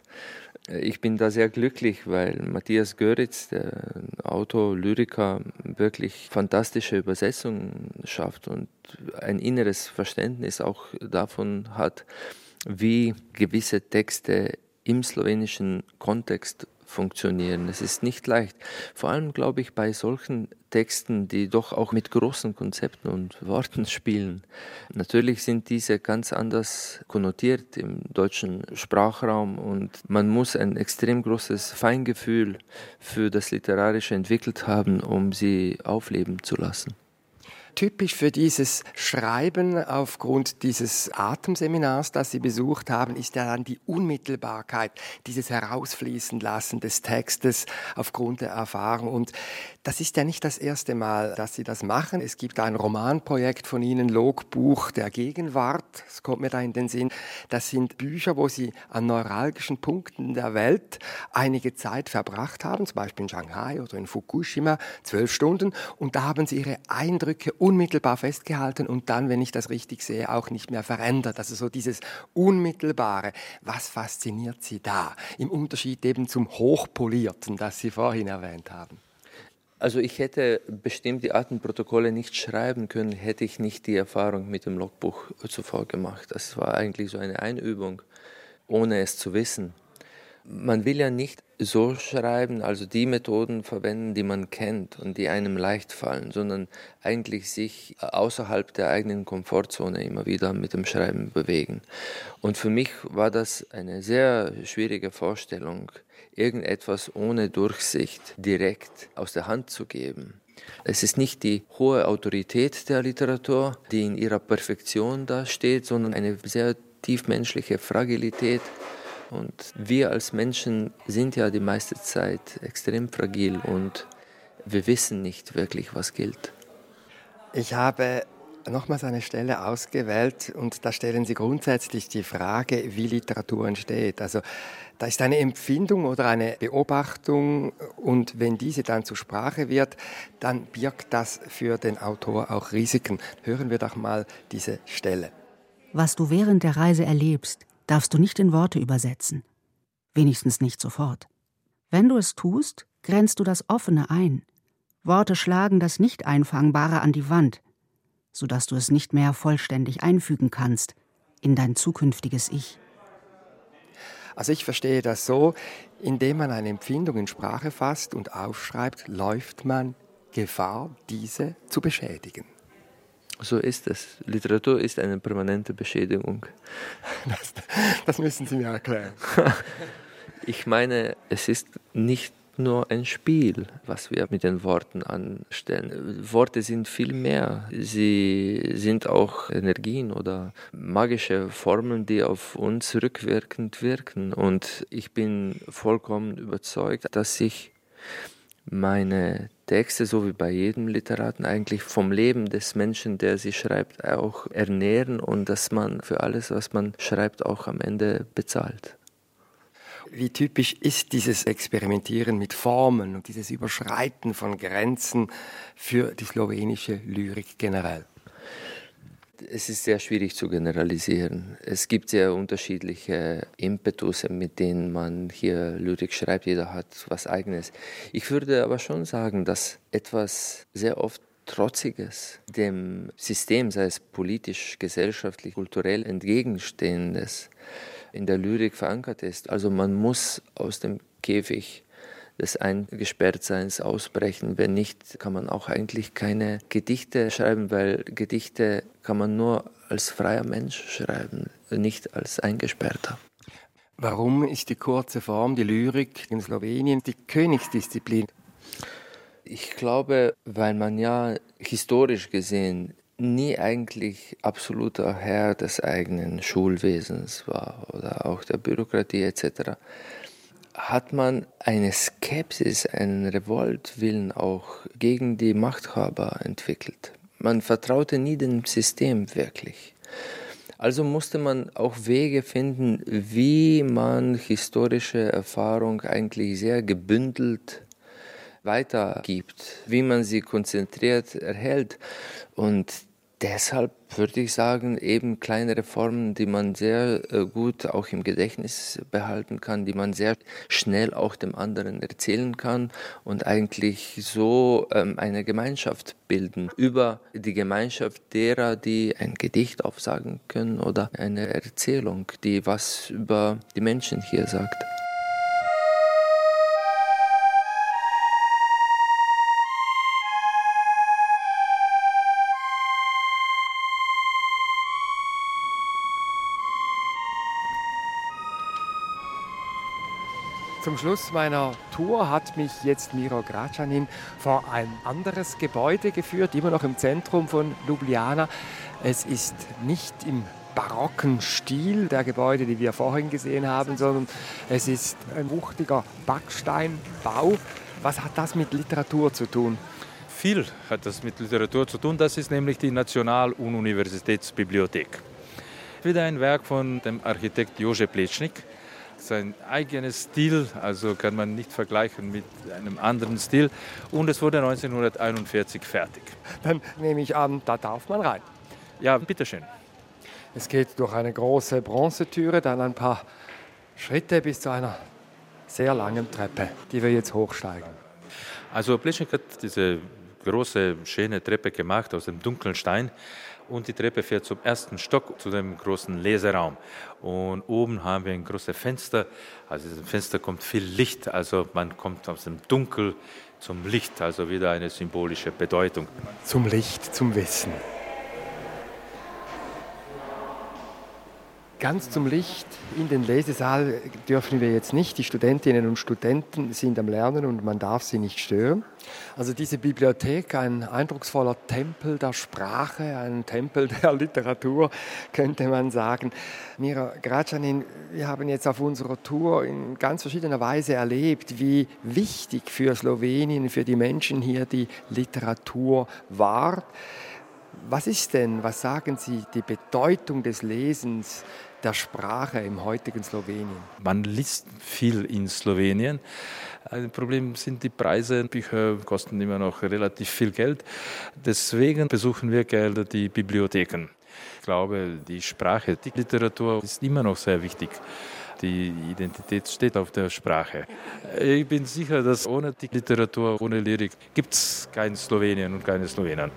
S7: Ich bin da sehr glücklich, weil Matthias Göritz, der Autor, Lyriker, wirklich fantastische Übersetzungen schafft und ein inneres Verständnis auch davon hat, wie gewisse Texte im slowenischen Kontext funktionieren. Es ist nicht leicht. Vor allem glaube ich bei solchen Texten, die doch auch mit großen Konzepten und Worten spielen. Natürlich sind diese ganz anders konnotiert im deutschen Sprachraum und man muss ein extrem großes Feingefühl für das Literarische entwickelt haben, um sie aufleben zu lassen.
S1: Typisch für dieses Schreiben aufgrund dieses Atemseminars, das Sie besucht haben, ist ja dann die Unmittelbarkeit, dieses Herausfließen lassen des Textes aufgrund der Erfahrung. Und das ist ja nicht das erste Mal, dass Sie das machen. Es gibt ein Romanprojekt von Ihnen, Logbuch der Gegenwart. Das kommt mir da in den Sinn. Das sind Bücher, wo Sie an neuralgischen Punkten der Welt einige Zeit verbracht haben, zum Beispiel in Shanghai oder in Fukushima, zwölf Stunden. Und da haben Sie Ihre Eindrücke unmittelbar festgehalten und dann, wenn ich das richtig sehe, auch nicht mehr verändert. Also so dieses Unmittelbare. Was fasziniert Sie da im Unterschied eben zum Hochpolierten, das Sie vorhin erwähnt haben?
S7: Also ich hätte bestimmt die Atemprotokolle nicht schreiben können, hätte ich nicht die Erfahrung mit dem Logbuch zuvor gemacht. Das war eigentlich so eine Einübung, ohne es zu wissen. Man will ja nicht so schreiben, also die Methoden verwenden, die man kennt und die einem leicht fallen, sondern eigentlich sich außerhalb der eigenen Komfortzone immer wieder mit dem Schreiben bewegen. Und für mich war das eine sehr schwierige Vorstellung, irgendetwas ohne Durchsicht direkt aus der Hand zu geben. Es ist nicht die hohe Autorität der Literatur, die in ihrer Perfektion dasteht, sondern eine sehr tiefmenschliche Fragilität und wir als Menschen sind ja die meiste Zeit extrem fragil und wir wissen nicht wirklich, was gilt.
S1: Ich habe nochmals eine Stelle ausgewählt und da stellen Sie grundsätzlich die Frage, wie Literatur entsteht. Also da ist eine Empfindung oder eine Beobachtung und wenn diese dann zur Sprache wird, dann birgt das für den Autor auch Risiken. Hören wir doch mal diese Stelle.
S4: Was du während der Reise erlebst, darfst du nicht in Worte übersetzen. Wenigstens nicht sofort. Wenn du es tust, grenzt du das Offene ein. Worte schlagen das Nicht-Einfangbare an die Wand, sodass du es nicht mehr vollständig einfügen kannst in dein zukünftiges Ich.
S1: Also ich verstehe das so, indem man eine Empfindung in Sprache fasst und aufschreibt, läuft man Gefahr, diese zu beschädigen.
S7: So ist es. Literatur ist eine permanente Beschädigung.
S1: Das, das müssen Sie mir erklären.
S7: Ich meine, es ist nicht nur ein Spiel, was wir mit den Worten anstellen. Worte sind viel mehr. Sie sind auch Energien oder magische Formeln, die auf uns rückwirkend wirken. Und ich bin vollkommen überzeugt, dass sich meine Texte, so wie bei jedem Literaten, eigentlich vom Leben des Menschen, der sie schreibt, auch ernähren und dass man für alles, was man schreibt, auch am Ende bezahlt.
S1: Wie typisch ist dieses Experimentieren mit Formen und dieses Überschreiten von Grenzen für die slowenische Lyrik generell?
S7: Es ist sehr schwierig zu generalisieren. Es gibt sehr unterschiedliche Impetus, mit denen man hier Lyrik schreibt. Jeder hat was Eigenes. Ich würde aber schon sagen, dass etwas sehr oft Trotziges dem System, sei es politisch, gesellschaftlich, kulturell entgegenstehendes, in der Lyrik verankert ist. Also man muss aus dem Käfig des Eingesperrtseins ausbrechen. Wenn nicht, kann man auch eigentlich keine Gedichte schreiben, weil Gedichte kann man nur als freier Mensch schreiben, nicht als Eingesperrter.
S1: Warum ist die kurze Form, die Lyrik in Slowenien, die Königsdisziplin?
S7: Ich glaube, weil man ja historisch gesehen nie eigentlich absoluter Herr des eigenen Schulwesens war oder auch der Bürokratie etc hat man eine Skepsis, einen Revoltwillen auch gegen die Machthaber entwickelt. Man vertraute nie dem System wirklich. Also musste man auch Wege finden, wie man historische Erfahrung eigentlich sehr gebündelt weitergibt, wie man sie konzentriert erhält. Und deshalb würde ich sagen, eben kleine Reformen, die man sehr äh, gut auch im Gedächtnis behalten kann, die man sehr schnell auch dem anderen erzählen kann und eigentlich so ähm, eine Gemeinschaft bilden über die Gemeinschaft derer, die ein Gedicht aufsagen können oder eine Erzählung, die was über die Menschen hier sagt.
S1: Zum Schluss meiner Tour hat mich jetzt Miro Gracanin vor ein anderes Gebäude geführt, immer noch im Zentrum von Ljubljana. Es ist nicht im barocken Stil der Gebäude, die wir vorhin gesehen haben, sondern es ist ein wuchtiger Backsteinbau. Was hat das mit Literatur zu tun?
S2: Viel hat das mit Literatur zu tun. Das ist nämlich die National- und Universitätsbibliothek. Wieder ein Werk von dem Architekt Jože Plečnik sein eigenes Stil, also kann man nicht vergleichen mit einem anderen Stil. Und es wurde 1941 fertig.
S1: Dann nehme ich an, da darf man rein.
S2: Ja, bitteschön.
S1: Es geht durch eine große Bronzetüre, dann ein paar Schritte bis zu einer sehr langen Treppe, die wir jetzt hochsteigen.
S2: Also Pleschnik hat diese große, schöne Treppe gemacht aus dem dunklen Stein und die Treppe fährt zum ersten Stock, zu dem großen Leseraum. Und oben haben wir ein großes Fenster. Also dem Fenster kommt viel Licht, also man kommt aus dem Dunkel zum Licht, also wieder eine symbolische Bedeutung.
S1: Zum Licht, zum Wissen. Ganz zum Licht in den Lesesaal dürfen wir jetzt nicht. Die Studentinnen und Studenten sind am Lernen und man darf sie nicht stören. Also diese Bibliothek, ein eindrucksvoller Tempel der Sprache, ein Tempel der Literatur, könnte man sagen. Mira Gracanin, wir haben jetzt auf unserer Tour in ganz verschiedener Weise erlebt, wie wichtig für Slowenien, für die Menschen hier die Literatur war. Was ist denn, was sagen Sie, die Bedeutung des Lesens der Sprache im heutigen Slowenien?
S2: Man liest viel in Slowenien. Ein Problem sind die Preise. Bücher kosten immer noch relativ viel Geld. Deswegen besuchen wir gerne die Bibliotheken. Ich glaube, die Sprache, die Literatur ist immer noch sehr wichtig. Die Identität steht auf der Sprache. Ich bin sicher, dass ohne die Literatur, ohne Lyrik gibt es kein Slowenien und keine Slowenen.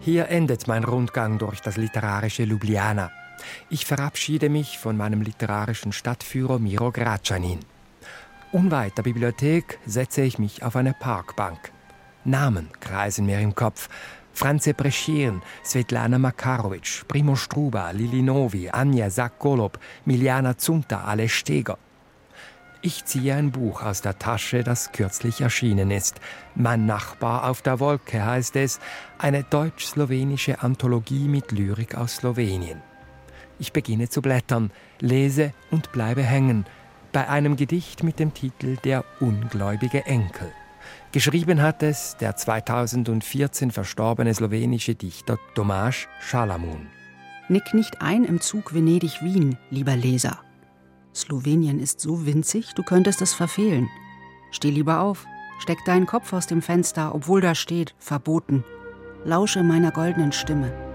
S1: Hier endet mein Rundgang durch das literarische Ljubljana. Ich verabschiede mich von meinem literarischen Stadtführer Miro Gracanin. Unweit der Bibliothek setze ich mich auf eine Parkbank. Namen kreisen mir im Kopf. Franze Preschiren, Svetlana Makarovic, Primo Struba, Lili Novi, Anja Sack-Golob, Miliana Zunta, Ale Steger. Ich ziehe ein Buch aus der Tasche, das kürzlich erschienen ist. Mein Nachbar auf der Wolke heißt es, eine deutsch-slowenische Anthologie mit Lyrik aus Slowenien. Ich beginne zu blättern, lese und bleibe hängen bei einem Gedicht mit dem Titel Der ungläubige Enkel. Geschrieben hat es der 2014 verstorbene slowenische Dichter Tomáš Schalamun.
S4: Nick nicht ein im Zug Venedig-Wien, lieber Leser. Slowenien ist so winzig, du könntest es verfehlen. Steh lieber auf, steck deinen Kopf aus dem Fenster, obwohl da steht, verboten. Lausche meiner goldenen Stimme.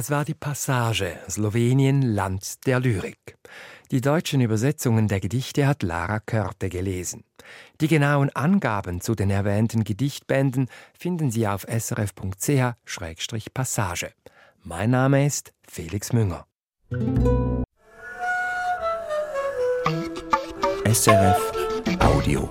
S1: Das war die Passage Slowenien Land der Lyrik. Die deutschen Übersetzungen der Gedichte hat Lara Körte gelesen. Die genauen Angaben zu den erwähnten Gedichtbänden finden Sie auf srf.ch-passage. Mein Name ist Felix Münger.
S8: SRF Audio.